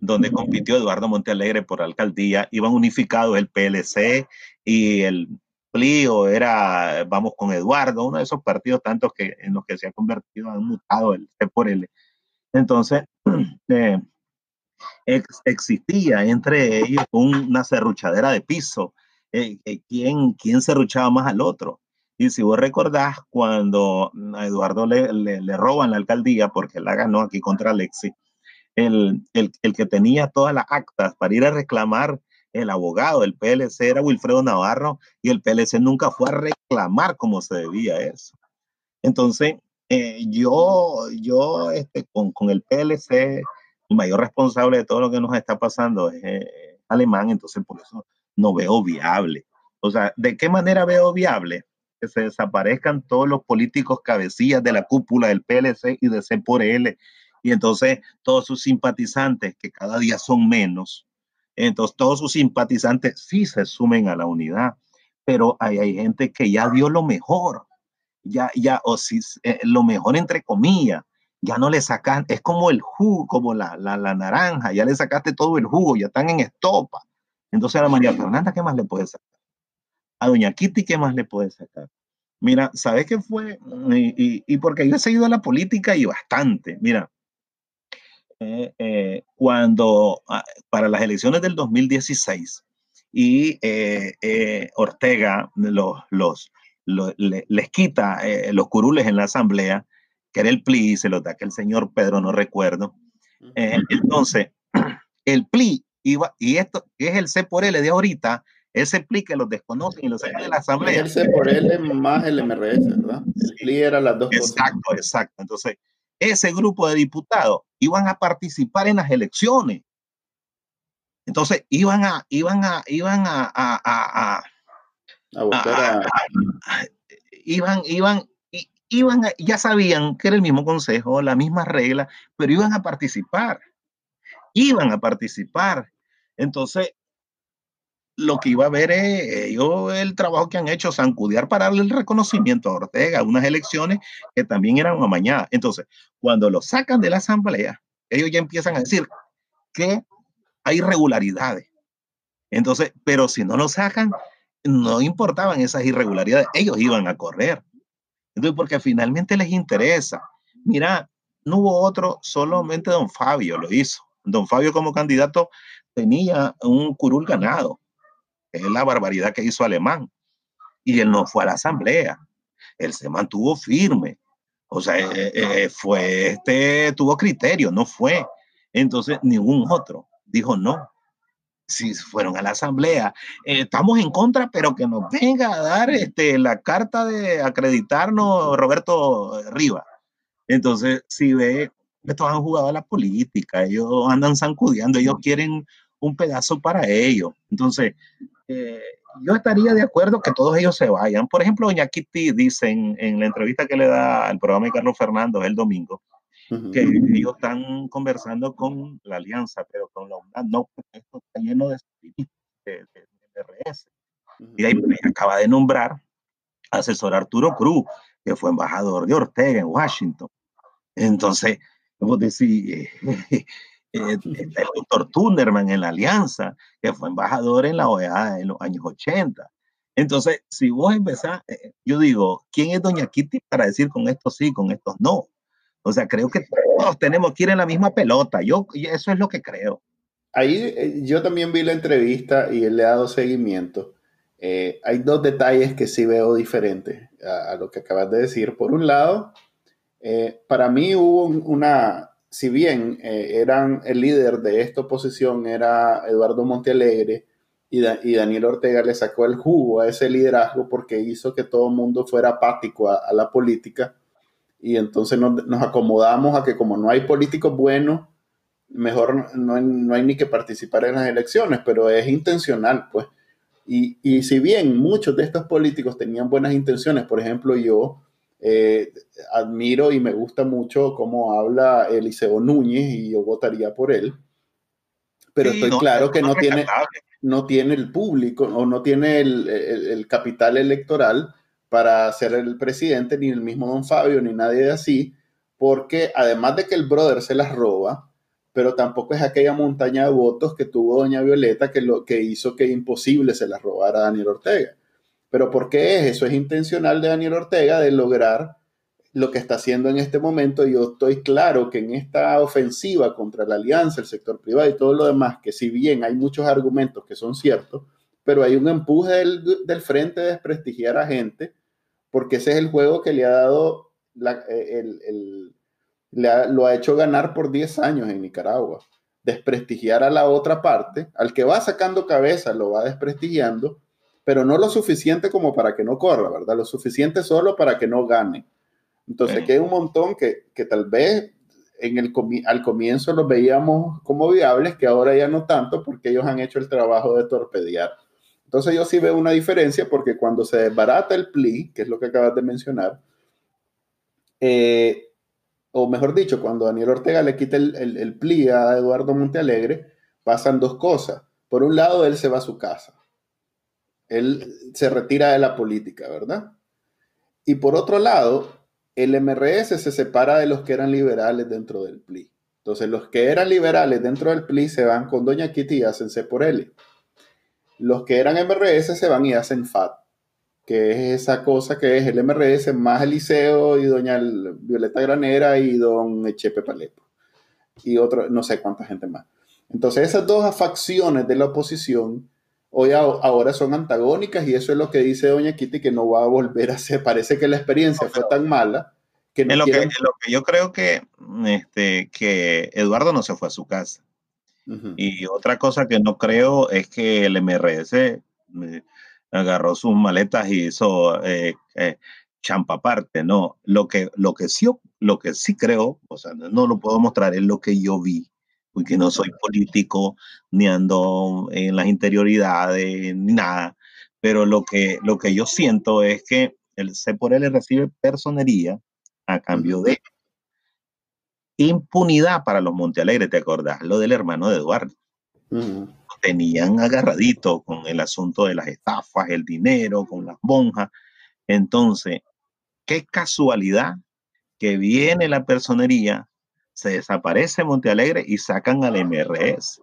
donde compitió Eduardo Montealegre por alcaldía, iban unificados el PLC y el PLI o era Vamos con Eduardo, uno de esos partidos tantos que en los que se ha convertido, han mutado el C por L. Entonces, eh, ex existía entre ellos una serruchadera de piso. Eh, eh, ¿quién, ¿Quién serruchaba más al otro? Y si vos recordás, cuando a Eduardo le, le, roban la alcaldía, porque la ganó aquí contra Alexi, el, el, el, que tenía todas las actas para ir a reclamar el abogado del PLC era Wilfredo Navarro y el PLC nunca fue a reclamar como se debía eso. Entonces, eh, yo, yo este, con, con el PLC el mayor responsable de todo lo que nos está pasando es eh, alemán, entonces por eso no veo viable. O sea, ¿de qué manera veo viable? que se desaparezcan todos los políticos cabecillas de la cúpula del PLC y de C por L. Y entonces todos sus simpatizantes, que cada día son menos, entonces todos sus simpatizantes sí se sumen a la unidad, pero hay, hay gente que ya dio lo mejor, ya, ya, o si, eh, lo mejor entre comillas, ya no le sacan, es como el jugo, como la, la, la, naranja, ya le sacaste todo el jugo, ya están en estopa. Entonces a la María Fernanda, ¿qué más le puede sacar? A Doña Kitty, ¿qué más le puede sacar? Mira, ¿sabes qué fue? Y, y, y porque yo he seguido la política y bastante. Mira, eh, eh, cuando ah, para las elecciones del 2016 y eh, Ortega los, los, les quita los curules en la asamblea, que era el PLI, se lo da que el señor Pedro, no recuerdo. entonces, el PLI iba, y esto es el C por L de ahorita, ese PLI que los desconocen y los sacan de la asamblea. El C por L más el MRS, ¿verdad? El PLI era las dos exacto, cosas. Exacto, exacto. Entonces, ese grupo de diputados iban a participar en las elecciones. Entonces iban a, iban a, iban a, a, a, a iban, iban, iban ya sabían que era el mismo consejo, la misma regla, pero iban a participar. Iban a participar. Entonces, lo que iba a ver es yo el trabajo que han hecho, Sancudiar para darle el reconocimiento a Ortega, unas elecciones que también eran amañadas. Entonces, cuando lo sacan de la asamblea, ellos ya empiezan a decir que hay irregularidades. Entonces, pero si no lo sacan, no importaban esas irregularidades, ellos iban a correr. Entonces, porque finalmente les interesa. Mira, no hubo otro, solamente don Fabio lo hizo. Don Fabio como candidato tenía un curul ganado es la barbaridad que hizo Alemán. Y él no fue a la asamblea. Él se mantuvo firme. O sea, eh, eh, fue este, tuvo criterio, no fue. Entonces, ningún otro dijo no. Si fueron a la asamblea, eh, estamos en contra, pero que nos venga a dar este, la carta de acreditarnos Roberto Riva. Entonces, si ve, estos han jugado a la política, ellos andan zancudeando, ellos quieren un pedazo para ellos. Entonces, eh, yo estaría de acuerdo que todos ellos se vayan. Por ejemplo, doña Kitty dice en, la entrevista que le da al programa de Carlos Fernando el domingo, que ellos están conversando con la alianza, pero con la UNAM no, esto está lleno de, de, RS. Y ahí acaba de nombrar asesor Arturo Cruz, que fue embajador de Ortega en Washington. Entonces, vos decís, eh, el doctor Tunderman en la Alianza, que fue embajador en la OEA en los años 80. Entonces, si vos empezás, eh, yo digo, ¿quién es Doña Kitty para decir con esto sí, con estos no? O sea, creo que todos tenemos que ir en la misma pelota. Yo, eso es lo que creo. Ahí eh, yo también vi la entrevista y él le ha dado seguimiento. hay dos detalles que sí veo diferentes a, lo que acabas de decir. Por un lado, para mí hubo una, si bien eh, eran el líder de esta oposición era Eduardo Montealegre y, Daniel Ortega le sacó el jugo a ese liderazgo porque hizo que todo el mundo fuera apático a, la política y entonces nos, acomodamos a que como no hay políticos buenos, mejor no, no, hay ni que participar en las elecciones, pero es intencional, pues. Y, y si bien muchos de estos políticos tenían buenas intenciones, por ejemplo yo, eh, admiro y me gusta mucho cómo habla Eliseo Núñez y yo votaría por él. Pero estoy claro que no, tiene, no tiene el público o no tiene el, el, capital electoral para ser el presidente, ni el mismo don Fabio, ni nadie de así, porque además de que el brother se las roba, pero tampoco es aquella montaña de votos que tuvo doña Violeta que, lo, que hizo que imposible se las robara a Daniel Ortega. Pero ¿por qué es? Eso es intencional de Daniel Ortega de lograr lo que está haciendo en este momento. Yo estoy claro que en esta ofensiva contra la alianza, el sector privado y todo lo demás, que si bien hay muchos argumentos que son ciertos, pero hay un empuje del, frente de desprestigiar a gente, porque ese es el juego que le ha dado, eh, el, lo ha hecho ganar por 10 años en Nicaragua. Desprestigiar a la otra parte, al que va sacando cabeza, lo va desprestigiando pero no lo suficiente como para que no corra, ¿verdad? Lo suficiente solo para que no gane. Entonces, que hay un montón que, que tal vez en el al comienzo los veíamos como viables, que ahora ya no tanto, porque ellos han hecho el trabajo de torpedear. Entonces yo sí veo una diferencia porque cuando se desbarata el PLI, que es lo que acabas de mencionar, eh, o mejor dicho, cuando Daniel Ortega le quita el, el, PLI a Eduardo Montealegre, pasan dos cosas. Por un lado, él se va a su casa. Él se retira de la política, ¿verdad? Y por otro lado, el MRS se separa de los que eran liberales dentro del PLI. Entonces, los que eran liberales dentro del PLI se van con Doña Kitty y hacen por L. Los que eran MRS se van y hacen FAT, que es esa cosa que es el MRS más Eliseo y Doña Violeta Granera y Don Echepe Palepo. Y otro, no sé cuánta gente más. Entonces, esas dos facciones de la oposición hoy ahora son antagónicas y eso es lo que dice Doña Kitty que no va a volver a ser. Parece que la experiencia fue tan mala que no lo, que, lo que yo creo que, este, que Eduardo no se fue a su casa. Y otra cosa que no creo es que el MRS agarró sus maletas y hizo eh, eh, champa aparte, no. Lo que, lo, que sí, lo que sí creo, o sea, no lo puedo mostrar, es lo que yo vi porque no soy político, ni ando en las interioridades, ni nada. Pero lo que, lo que yo siento es que el C por L recibe personería a cambio de impunidad para los Montealegre, ¿te acordás? Lo del hermano de Eduardo. Tenían agarradito con el asunto de las estafas, el dinero, con las monjas. Entonces, qué casualidad que viene la personería se desaparece Montealegre y sacan al MRS.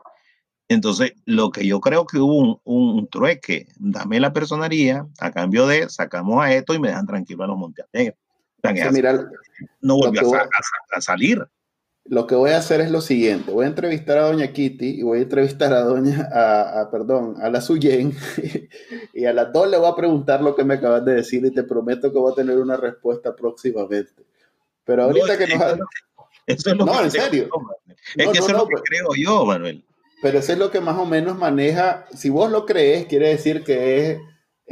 Entonces, lo que yo creo que hubo un, trueque, dame la personería, a cambio de sacamos a esto y me dejan tranquilo a los Montealegre. no volvió a, salir. Lo que voy a hacer es lo siguiente, voy a entrevistar a doña Kitty y voy a entrevistar a doña, a, perdón, a la Suyen y a las dos le voy a preguntar lo que me acabas de decir y te prometo que voy a tener una respuesta próximamente. Pero ahorita que nos... Eso es lo no, que en serio. es que eso es lo que creo yo, Manuel. Pero eso es lo que más o menos maneja. Si vos lo crees, quiere decir que es,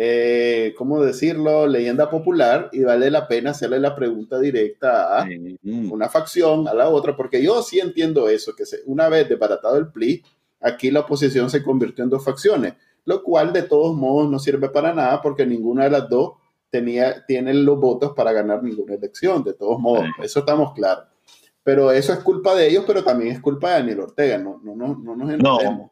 eh, ¿cómo decirlo? Leyenda popular y vale la pena hacerle la pregunta directa a una facción, a la otra, porque yo sí entiendo eso, que una vez desbaratado el PLI, aquí la oposición se convirtió en dos facciones, lo cual de todos modos no sirve para nada porque ninguna de las dos tenía, tiene los votos para ganar ninguna elección, de todos modos, eso estamos claros. Pero eso es culpa de ellos, pero también es culpa de Daniel Ortega, no, no, no, no nos entendemos.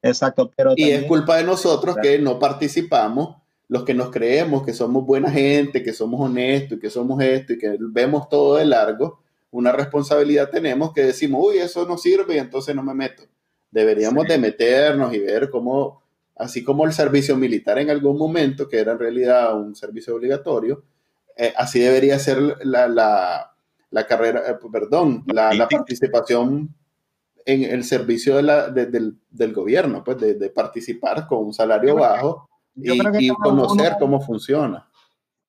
exacto, pero y es culpa de nosotros que no participamos, los que nos creemos que somos buena gente, que somos honestos y que somos esto y que vemos todo de largo, una responsabilidad tenemos que decimos, uy, eso no sirve y entonces no me meto. Deberíamos de meternos y ver cómo, así como el servicio militar en algún momento, que era en realidad un servicio obligatorio, eh, así debería ser la, la la carrera, eh, perdón, la, participación en el servicio de del, del, gobierno, pues de, de, participar con un salario bajo y, conocer cómo funciona.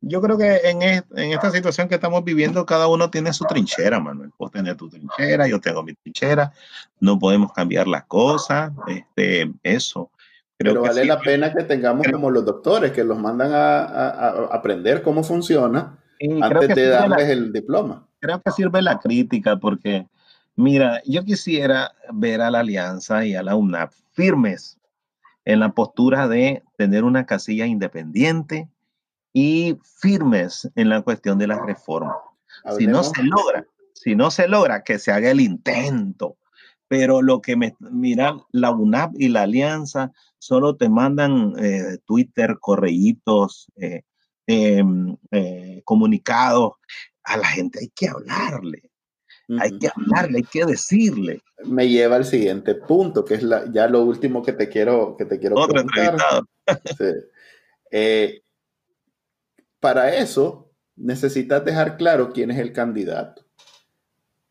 Yo creo que en, en, esta situación que estamos viviendo, cada uno tiene su trinchera, Manuel. Vos tenés tu trinchera, yo tengo mi trinchera, no podemos cambiar las cosas, este, eso. Creo Pero vale la pena que tengamos como los doctores, que los mandan a, a, aprender cómo funciona antes de darles el diploma creo que sirve la crítica porque, mira, yo quisiera ver a la Alianza y a la UNAP firmes en la postura de tener una casilla independiente y firmes en la cuestión de la reforma. Si no se logra, si no se logra que se haga el intento, pero lo que me mira la UNAP y la Alianza solo te mandan eh, Twitter, correitos, eh, em, eh, comunicados a la gente hay que hablarle. Hay que hablarle, hay que decirle. Me lleva al siguiente punto, que es la, ya lo último que te quiero, que te quiero Otro eh, para eso necesitas dejar claro quién es el candidato.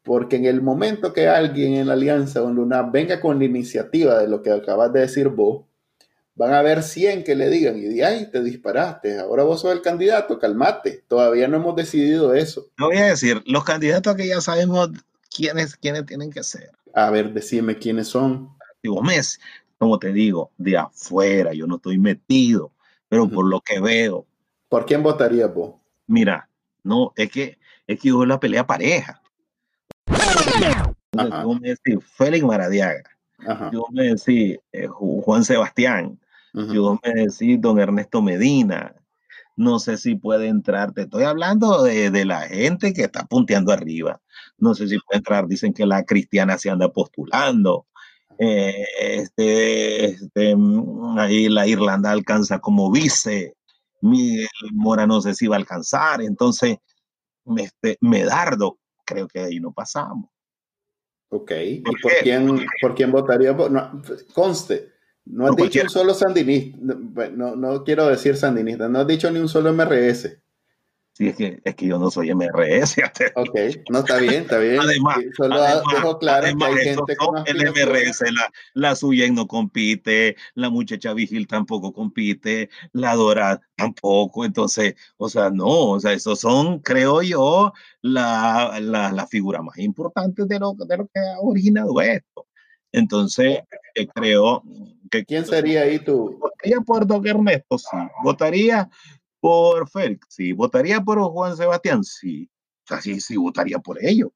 Porque en el momento que alguien en la alianza o en Luna venga con la iniciativa de lo que acabas de decir vos, van a haber 100 que le digan, y de ahí te disparaste, ahora vos sos el candidato, calmate, todavía no hemos decidido eso. No voy a decir, los candidatos que ya sabemos quiénes, quiénes tienen que ser. A ver, decime quiénes son. Digo, mes, como te digo, de afuera, yo no estoy metido, pero por lo que veo. ¿Por quién votaría vos? Mira, no, es que es que hubo la pelea pareja. Yo me decís Félix Maradiaga. Yo me decís eh, Juan Sebastián Yo me decís, don Ernesto Medina, no sé si puede entrar, te estoy hablando de, de, la gente que está punteando arriba, no sé si puede entrar, dicen que la cristiana se anda postulando, eh, este, este, mm, ahí la Irlanda alcanza como vice, Miguel Mora no sé si va a alcanzar, entonces, este, Medardo, creo que ahí no pasamos. Ok, ¿y por quién, por quién votaría? No, conste, no has dicho un solo sandinista, no, no quiero decir sandinista, no has dicho ni un solo MRS. Sí, es que, es que yo no soy MRS. Ok, no está bien, está bien. Además, solo dejo claro que hay gente con el MRS, la, la suya no compite, la muchacha Vigil tampoco compite, la Dora tampoco. Entonces, o sea, no, o sea, esos son, creo yo, la, la, la figura más importante de lo, de lo que ha originado esto. Entonces, eh, creo que... ¿Quién sería ahí tú? Votaría por Don Ernesto, sí. Votaría por Félix, sí. ¿Votaría por Juan Sebastián? Sí. O sea, sí, sí, votaría por ellos.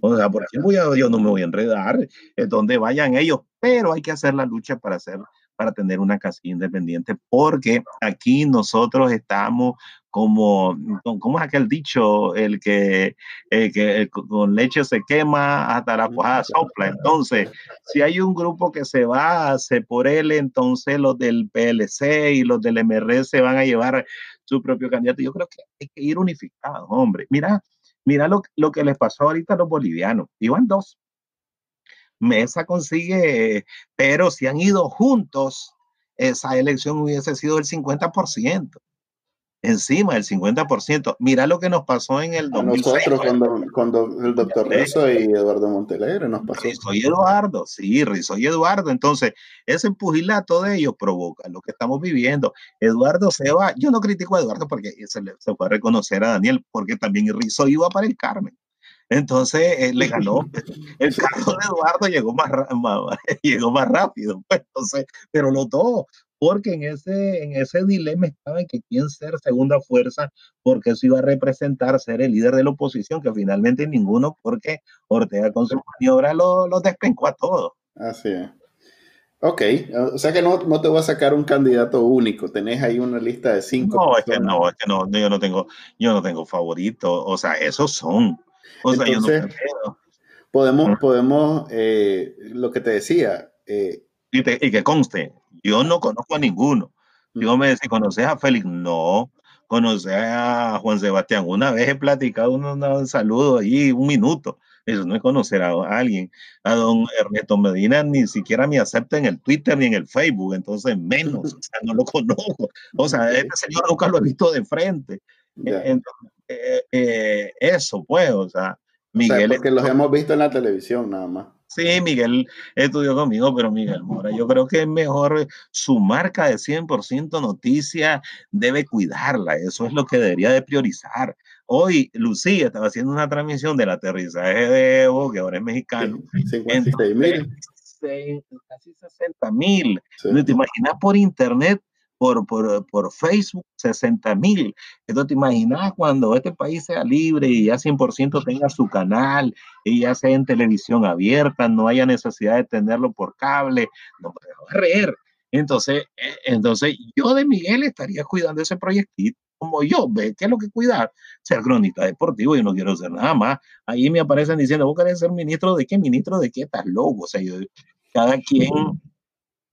O sea, por ejemplo, yo no me voy a enredar, es donde vayan ellos, pero hay que hacer la lucha para hacer para tener una casilla independiente, porque aquí nosotros estamos como, ¿cómo es aquel dicho? El que, que con leche se quema hasta la cuajada sopla. Entonces, si hay un grupo que se va, hace por él, entonces los del PLC y los del MR se van a llevar su propio candidato. Yo creo que hay que ir unificados, hombre. Mira, mira lo, lo que les pasó ahorita a los bolivianos. Iban dos. Mesa consigue, pero si han ido juntos, esa elección hubiese sido el 50% encima del 50%. Mira lo que nos pasó en el 2006. Nosotros, cuando, el doctor Rizzo y Eduardo Montelegre nos pasó. Rizzo y Eduardo, sí, Rizzo y Eduardo. Entonces, ese empujilato de ellos provoca lo que estamos viviendo. Eduardo se va, yo no critico a Eduardo porque se, le, se fue a reconocer a Daniel, porque también Rizzo iba para el Carmen. Entonces eh, le ganó. El carro de Eduardo llegó más, más, llegó más rápido. Pues, entonces, pero lo todo porque en ese, en ese dilema estaba en que quién ser segunda fuerza, porque eso iba a representar ser el líder de la oposición, que finalmente ninguno, porque Ortega con su maniobra lo, lo despencó a todos. Así es. Ok, o sea que no, no, te voy a sacar un candidato único, tenés ahí una lista de cinco. No, es que no, es que no, yo no tengo, yo no tengo favorito, o sea, esos son. O sea, yo no podemos, podemos, eh, lo que te decía. Eh, y, y que conste, yo no conozco a ninguno. Yo me decía, ¿conoces a Félix? No. ¿Conoces a Juan Sebastián? Una vez he platicado un, saludo ahí, un minuto. Eso no es conocer a, alguien. A don Ernesto Medina ni siquiera me acepta en el Twitter ni en el Facebook, entonces menos, o sea, no lo conozco. O sea, este señor nunca lo he visto de frente. Entonces, eh, eh, eso, pues, o sea, Miguel. O los hemos visto en la televisión nada más. Sí, Miguel estudió conmigo, pero Miguel Mora, yo creo que es mejor su marca de 100% noticia, debe cuidarla, eso es lo que debería de priorizar. Hoy Lucía estaba haciendo una transmisión del aterrizaje de Evo, que ahora es mexicano. 56 mil. Casi 60 mil. ¿Te imaginas por internet por, por, por Facebook 60 mil. Entonces, ¿te imaginas cuando este país sea libre y ya 100% tenga su canal y ya sea en televisión abierta, no haya necesidad de tenerlo por cable? No, va a reír. Entonces, eh, entonces, yo de Miguel estaría cuidando ese proyectito como yo, ve, ¿qué es lo que cuidar? Ser cronista deportivo, yo no quiero ser nada más. Ahí me aparecen diciendo, ¿vos querés ser ministro de qué? Ministro de qué estás loco. O sea, yo, cada quien,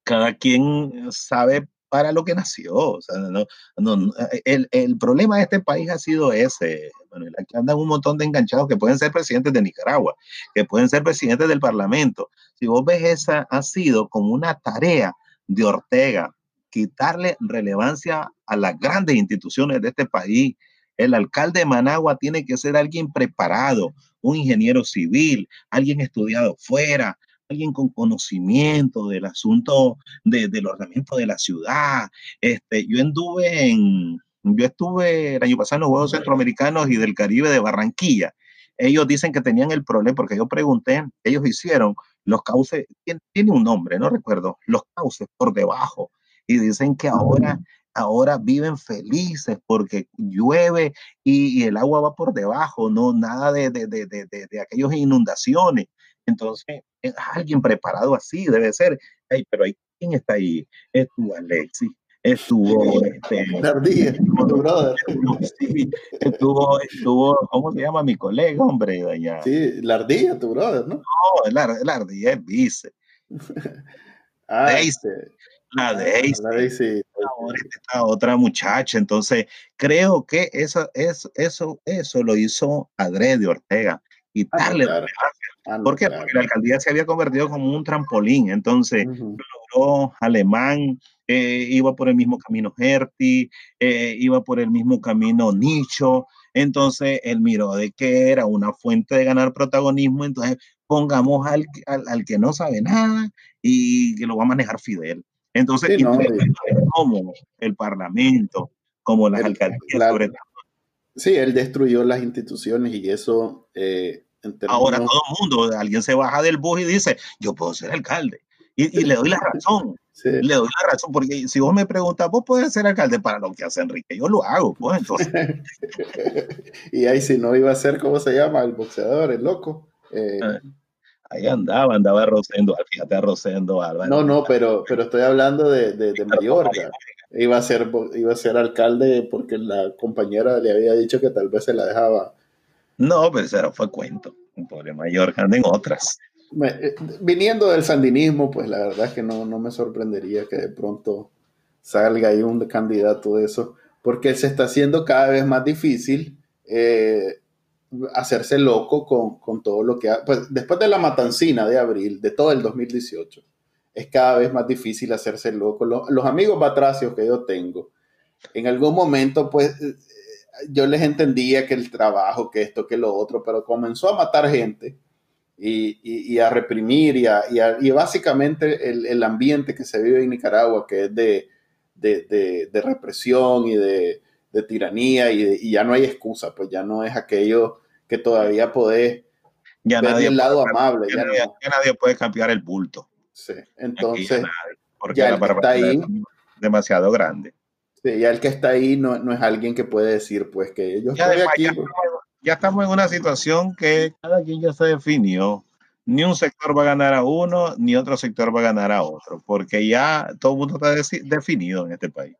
cada quien sabe para lo que nació. O sea, no, no, el, el, problema de este país ha sido ese. Bueno, aquí andan un montón de enganchados que pueden ser presidentes de Nicaragua, que pueden ser presidentes del Parlamento. Si vos ves, esa ha sido como una tarea de Ortega, quitarle relevancia a las grandes instituciones de este país. El alcalde de Managua tiene que ser alguien preparado, un ingeniero civil, alguien estudiado fuera, alguien con conocimiento del asunto de, del ordenamiento de la ciudad. Este, yo anduve en, yo estuve el año pasado en los Juegos Centroamericanos y del Caribe de Barranquilla. Ellos dicen que tenían el problema, porque yo pregunté, ellos hicieron los cauces, tiene un nombre, no recuerdo, los cauces por debajo. Y dicen que ahora, ahora viven felices porque llueve y, el agua va por debajo, no nada de, de, de, de aquellas inundaciones. Entonces, alguien preparado así debe ser, pero hay ¿quién está ahí? Estuvo Alexis, estuvo este, brother. Sí, estuvo, estuvo, ¿cómo se llama mi colega, hombre? Allá? Sí, Lardilla, tu brother, ¿no? No, Ar- el Ardilla es vice. Ah, Daisy. este, La Daisy. la Daisy. ahora esta otra muchacha. Entonces, creo que eso, eso, eso, eso lo hizo Adrede Ortega. Y Ah, claro. No, ¿Por qué? claro. Porque la alcaldía se había convertido como un trampolín. Entonces, Ujú. logró Alemán, eh, iba por el mismo camino Herti, eh, iba por el mismo camino Nicho. Entonces, él miró de que era una fuente de ganar protagonismo. Entonces, pongamos al, al, al que no sabe nada y que lo va a manejar Fidel. Entonces, Sí, no, como el Parlamento, como las El- alcaldías, la- sobre todo. Sí, él destruyó las instituciones y eso eh. Ahora todo el mundo, alguien se baja del bus y dice, yo puedo ser alcalde. Y, y le doy la razón, Sí. le doy la razón, porque si vos me preguntas, vos podés ser alcalde para lo que hace Enrique, yo lo hago, pues entonces, y ahí si no iba a ser, ¿cómo se llama? El boxeador, el loco. Eh, Ah, ahí andaba, andaba Rosendo, fíjate a Rosendo Álvarez. no, no, pero, pero estoy hablando de, de, de Mallorca. Iba a, ser, iba a ser alcalde porque la compañera le había dicho que tal vez se la dejaba. No, pero eso fue cuento, pobre Mallorca, en otras. Eh, viniendo del sandinismo, pues la verdad es que no, no me sorprendería que de pronto salga ahí un candidato de eso, porque se está haciendo cada vez más difícil eh, hacerse loco con, con todo lo que ha... Pues después de la matancina de abril, de todo el 2018, es cada vez más difícil hacerse loco. Lo- los amigos batracios que yo tengo, en algún momento, pues eh, yo les entendía que el trabajo, que esto, que lo otro, pero comenzó a matar gente y, y- y a reprimir y, a- y a- y básicamente el, el ambiente que se vive en Nicaragua, que es de, de- de- de represión y de, tiranía y, de- y ya no hay excusa, pues ya no es aquello que todavía podés Ya ver nadie, el lado puede, amable. ya Ya nadie- no. ya nadie puede cambiar el bulto. Sí. Aquí ya Entonces, nadie, porque ya la está ahí- es demasiado grande. Sí, ya el que está ahí no, no es alguien que puede decir, pues que yo estoy aquí. ya estamos- ya estamos en una situación que cada quien ya se definió. Ni un sector va a ganar a uno, ni otro sector va a ganar a otro, porque ya todo el mundo está definido en este país.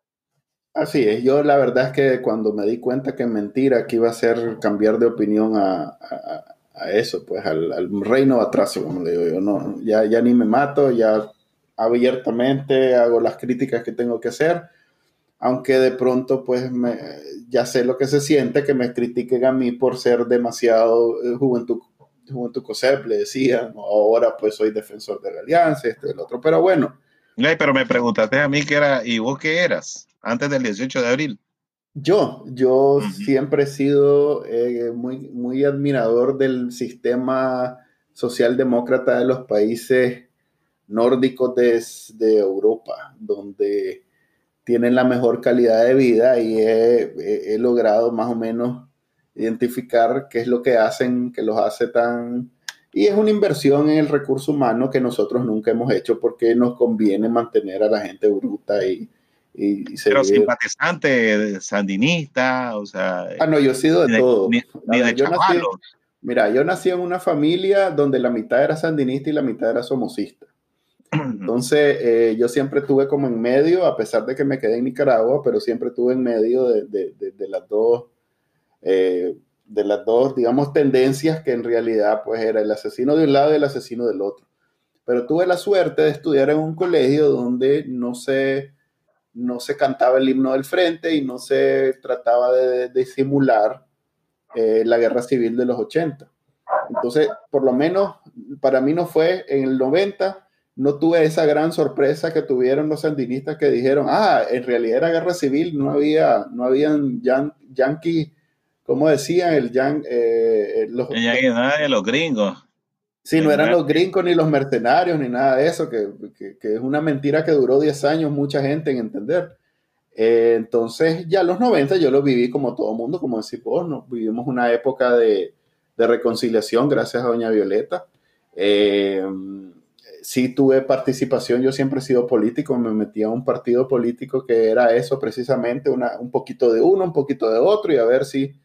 Así es, yo la verdad es que cuando me di cuenta que mentira, que iba a ser cambiar de opinión a, a- a eso, pues al, al reino atrás, como le digo yo, no, ya, ya ni me mato, ya abiertamente hago las críticas que tengo que hacer, aunque de pronto pues me- ya sé lo que se siente que me critiquen a mí por ser demasiado eh, juventud, juventud COSEP, le decían, ahora pues soy defensor de la alianza, esto y el otro, pero bueno. Ay, pero me preguntaste a mí qué era, ¿y vos qué eras antes del 18 de abril? Yo, yo siempre he sido eh, muy, muy admirador del sistema socialdemócrata de los países nórdicos de, de Europa, donde tienen la mejor calidad de vida y he, he- he logrado más o menos identificar qué es lo que hacen, que los hace tan... Y es una inversión en el recurso humano que nosotros nunca hemos hecho porque nos conviene mantener a la gente bruta y, y, y Pero seguir- simpatizante, sandinista, o sea, Ah, no, yo he sido de de, todo. ni- de yo nací-. Mira, yo nací en una familia donde la mitad era sandinista y la mitad era somocista. Entonces, eh, yo siempre estuve como en medio, a pesar de que me quedé en Nicaragua, pero siempre estuve en medio de, de- de- las dos, eh, de las dos, digamos, tendencias que en realidad, pues, era el asesino de un lado y el asesino del otro. Pero tuve la suerte de estudiar en un colegio donde no se, no se cantaba el himno del frente y no se trataba de, de simular eh, la guerra civil de los 80. Entonces, por lo menos para mí no fue en el 90, no tuve esa gran sorpresa que tuvieron los sandinistas que dijeron, ah, en realidad era guerra civil, no había, no habían yan, yanquis, como decían, el yan, eh, los, Ella que nada de los gringos. Sí, no eran los gringos ni los mercenarios ni nada de eso, que, que, que es una mentira que duró 10 años mucha gente en entender. Eh, entonces, ya los 90 yo lo viví como todo mundo, como decís vos, ¿no? vivimos una época de, de reconciliación gracias a Doña Violeta. Eh, sí tuve participación, yo siempre he sido político, me metí a un partido político que era eso precisamente, una, un poquito de uno, un poquito de otro y a ver si,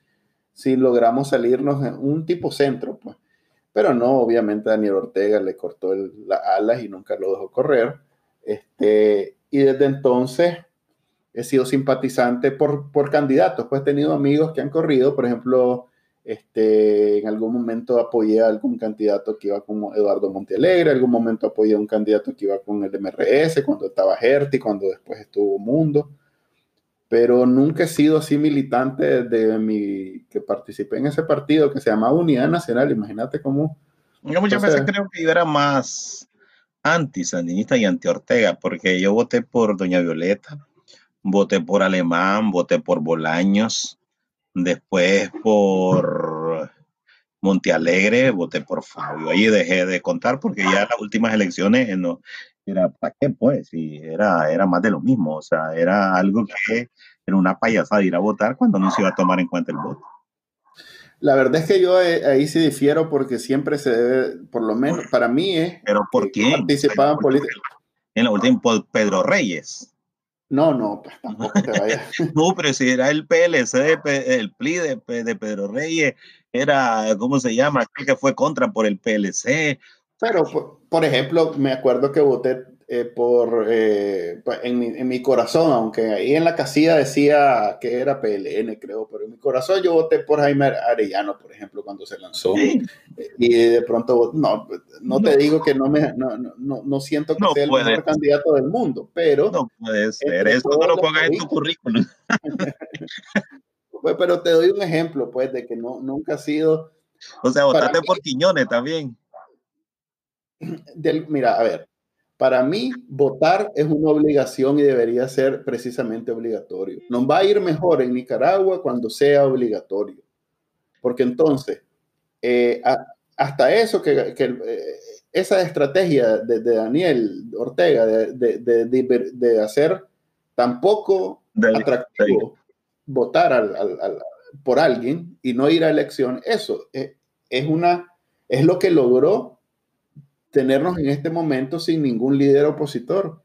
si logramos salirnos en un tipo centro, pues. Pero no, obviamente Daniel Ortega le cortó las alas y nunca lo dejó correr. Este, y desde entonces he sido simpatizante por, por candidatos, pues he tenido amigos que han corrido, por ejemplo, este, en algún momento apoyé a algún candidato que iba como Eduardo Montealegre, en algún momento apoyé a un candidato que iba con el MRS, cuando estaba Gerti, cuando después estuvo Mundo, pero nunca he sido así militante de mi, que participé en ese partido que se llamaba Unidad Nacional, imagínate cómo... Yo muchas veces creo que yo era más anti-sandinista y anti-Ortega, porque yo voté por Doña Violeta, voté por Alemán, voté por Bolaños, después por Montealegre, voté por Fabio. Ahí dejé de contar porque ya las últimas elecciones no era para qué pues, y era, era más de lo mismo, o sea, era algo que era una payasada ir a votar cuando no se iba a tomar en cuenta el voto. La verdad es que yo eh, ahí sí difiero porque siempre se debe, por lo menos para mí es. ¿Pero por qué? Participaban políticos. En la última, Pedro Reyes. No, no, pues tampoco te vayas. no, pero si era el PLC, el PLI de, de, Pedro Reyes, era, ¿cómo se llama? Aquel que fue contra por el PLC. Pero, por, ejemplo, me acuerdo que voté eh, por, eh, en, mi, en, mi, corazón, aunque ahí en la casilla decía que era PLN, creo, pero en mi corazón yo voté por Jaime Arellano, por ejemplo, cuando se lanzó. Y de pronto, no, no, te digo que no me, no, no, no siento que sea el mejor candidato del mundo, pero... No puede ser, eso no lo pongas en tu currículum. pues, pero te doy un ejemplo, pues, de que no, nunca ha sido... O sea, votaste por Quiñones también. Del, mira, a ver, para mí, votar es una obligación y debería ser precisamente obligatorio. Nos va a ir mejor en Nicaragua cuando sea obligatorio. Porque entonces, eh, hasta eso, que, eh, esa estrategia de, Daniel Ortega de, hacer tan poco atractivo votar por alguien y no ir a elección, eso eh, es, una, es lo que logró tenernos en este momento sin ningún líder opositor,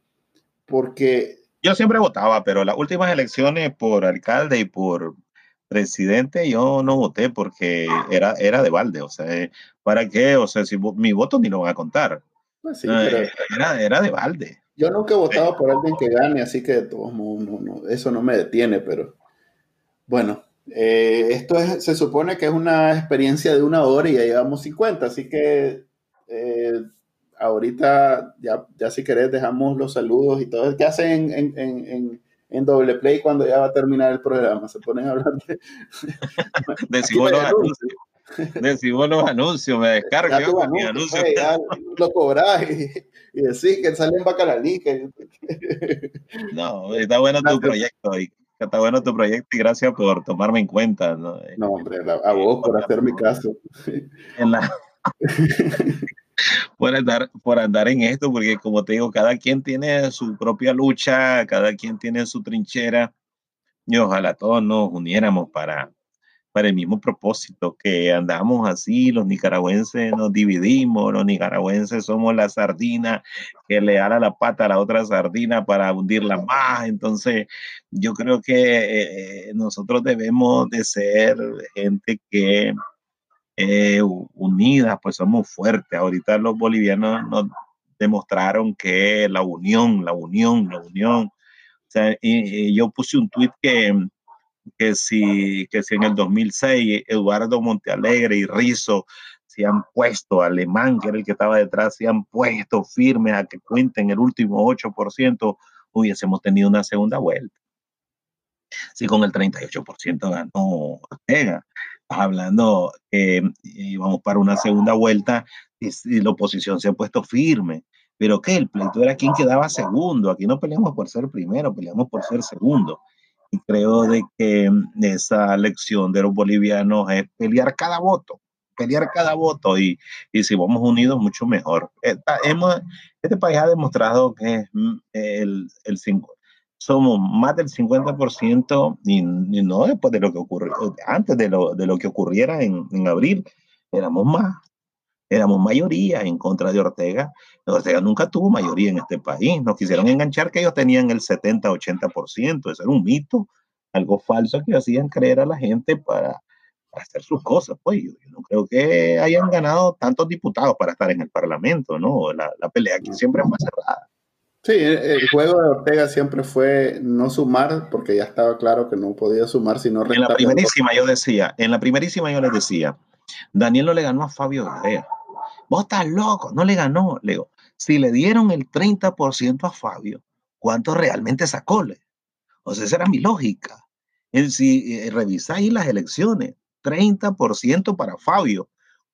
porque... Yo siempre votaba, pero las últimas elecciones por alcalde y por presidente yo no voté porque era, era de balde, o sea, ¿para qué? O sea, si mi voto ni lo van a contar. Pues era, era de balde. Yo nunca he votado por alguien que gane, así que de todos modos no, eso no me detiene, pero bueno, eh, esto es, se supone que es una experiencia de una hora y ya llevamos 50, así que eh, ahorita ya, ya si querés dejamos los saludos y todo. ¿Qué hacen en, en, en, en doble play cuando ya va a terminar el programa? Se ponen a hablar de... Decimos los anuncios. Decimos los anuncios, me descargo yo anuncio, lo cobras y, y, decís que sale en Bacalalí. Que... no, está bueno tu proyecto y está bueno tu proyecto y gracias por tomarme en cuenta. No, no hombre, a vos por hacer mi caso. En la, por andar, por andar en esto, porque como te digo, cada quien tiene su propia lucha, cada quien tiene su trinchera, y ojalá todos nos uniéramos para, para el mismo propósito, que andamos así, los nicaragüenses nos dividimos, los nicaragüenses somos la sardina que le da la pata a la otra sardina para hundirla más, entonces yo creo que eh, nosotros debemos de ser gente que eh, unidas, pues somos fuertes. Ahorita los bolivianos nos demostraron que la unión, la unión, la unión. Y, yo puse un tuit que, que, si, que si en el 2006 Eduardo Montealegre y Rizo se han puesto, Alemán, que era el que estaba detrás, se han puesto firmes a que cuenten el último 8%, hubiésemos tenido una segunda vuelta. Si con el 38% ganó Ortega hablando que íbamos para una segunda vuelta y, la oposición se ha puesto firme. Pero que el pleito era quien quedaba segundo. Aquí no peleamos por ser primero, peleamos por ser segundo. Y creo de que esa lección de los bolivianos es pelear cada voto, pelear cada voto y, y si vamos unidos mucho mejor. este país ha demostrado que es mm, el, el, somos más del 50% y, no después de lo que ocurrió, antes de lo, de lo que ocurriera en, en, abril, éramos más, éramos mayoría en contra de Ortega. Ortega nunca tuvo mayoría en este país, nos quisieron enganchar que ellos tenían el 70-80%, eso era un mito, algo falso que hacían creer a la gente para, para hacer sus cosas. Pues yo, no creo que hayan ganado tantos diputados para estar en el Parlamento, ¿no? La, la pelea aquí siempre fue cerrada. Sí, el juego de Ortega siempre fue no sumar, porque ya estaba claro que no podía sumar, sino restar. En la primerísima yo decía, en la primerísima yo les decía, Daniel no le ganó a Fabio Garea. Vos estás loco, no le ganó. Le digo, si le dieron el 30% a Fabio, ¿cuánto realmente sacó? O sea, esa era mi lógica. Si eh, revisáis las elecciones, 30% para Fabio.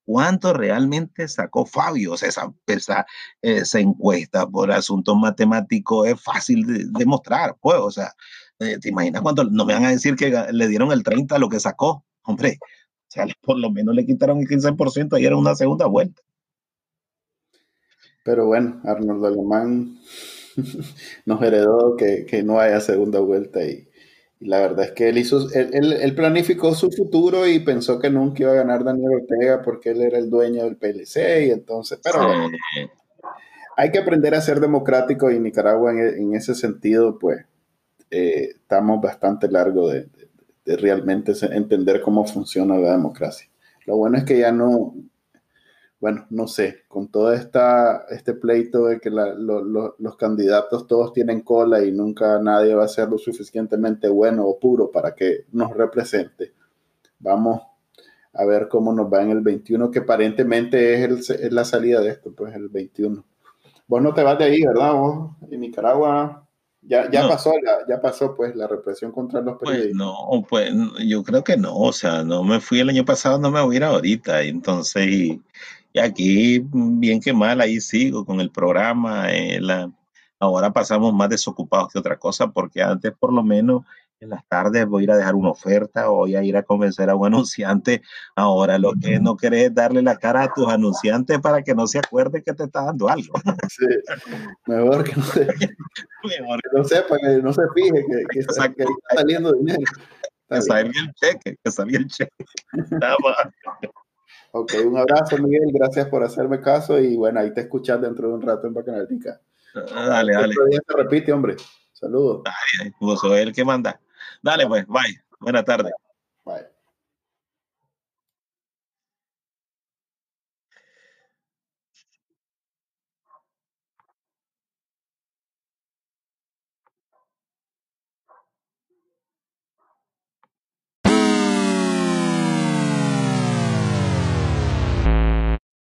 ¿Cuánto realmente sacó Fabio? O sea, esa, esa, encuesta por asuntos matemáticos es fácil de demostrar, pues, o sea, eh, ¿te imaginas cuánto? No me van a decir que le dieron el 30 a lo que sacó, hombre, o sea, por lo menos le quitaron el 15% y era una segunda vuelta. Pero bueno, Arnold Alemán nos heredó que, que no haya segunda vuelta y, la verdad es que él hizo, él, planificó su futuro y pensó que nunca iba a ganar Daniel Ortega porque él era el dueño del PLC y entonces, pero hay que aprender a ser democrático y Nicaragua en, ese sentido, pues eh, estamos bastante largo de, realmente entender cómo funciona la democracia. Lo bueno es que ya no, bueno, no sé, con todo esta, este pleito de que los candidatos todos tienen cola y nunca nadie va a ser lo suficientemente bueno o puro para que nos represente, vamos a ver cómo nos va en el 21, que aparentemente es, es la salida de esto, pues el 21. Vos no te vas de ahí, ¿verdad? Vos en Nicaragua ya, ya pasó, ya pasó pues la represión contra los pues periodistas. no, pues yo creo que no, o sea, no me fui el año pasado, no me voy a ir ahorita, entonces, y, y aquí, bien que mal, ahí sigo con el programa. Eh, la, ahora pasamos más desocupados que otra cosa, porque antes por lo menos en las tardes voy a ir a dejar una oferta o voy a ir a convencer a un anunciante. Ahora lo que no querés es darle la cara a tus anunciantes para que no se acuerde que te está dando algo. Sí, mejor que no, se, mejor. Que no sepa, que no se fije que, que, está, saliendo dinero. que salga el cheque, que salga el cheque. Ok, un abrazo, Miguel. Gracias por hacerme caso y bueno, ahí te escuchas dentro de un rato en Bacanaltica. Ah, dale, dale. Otro día se repite, hombre. Saludos. Dale, vos sos el que manda. Dale, pues, bye. Buena tarde.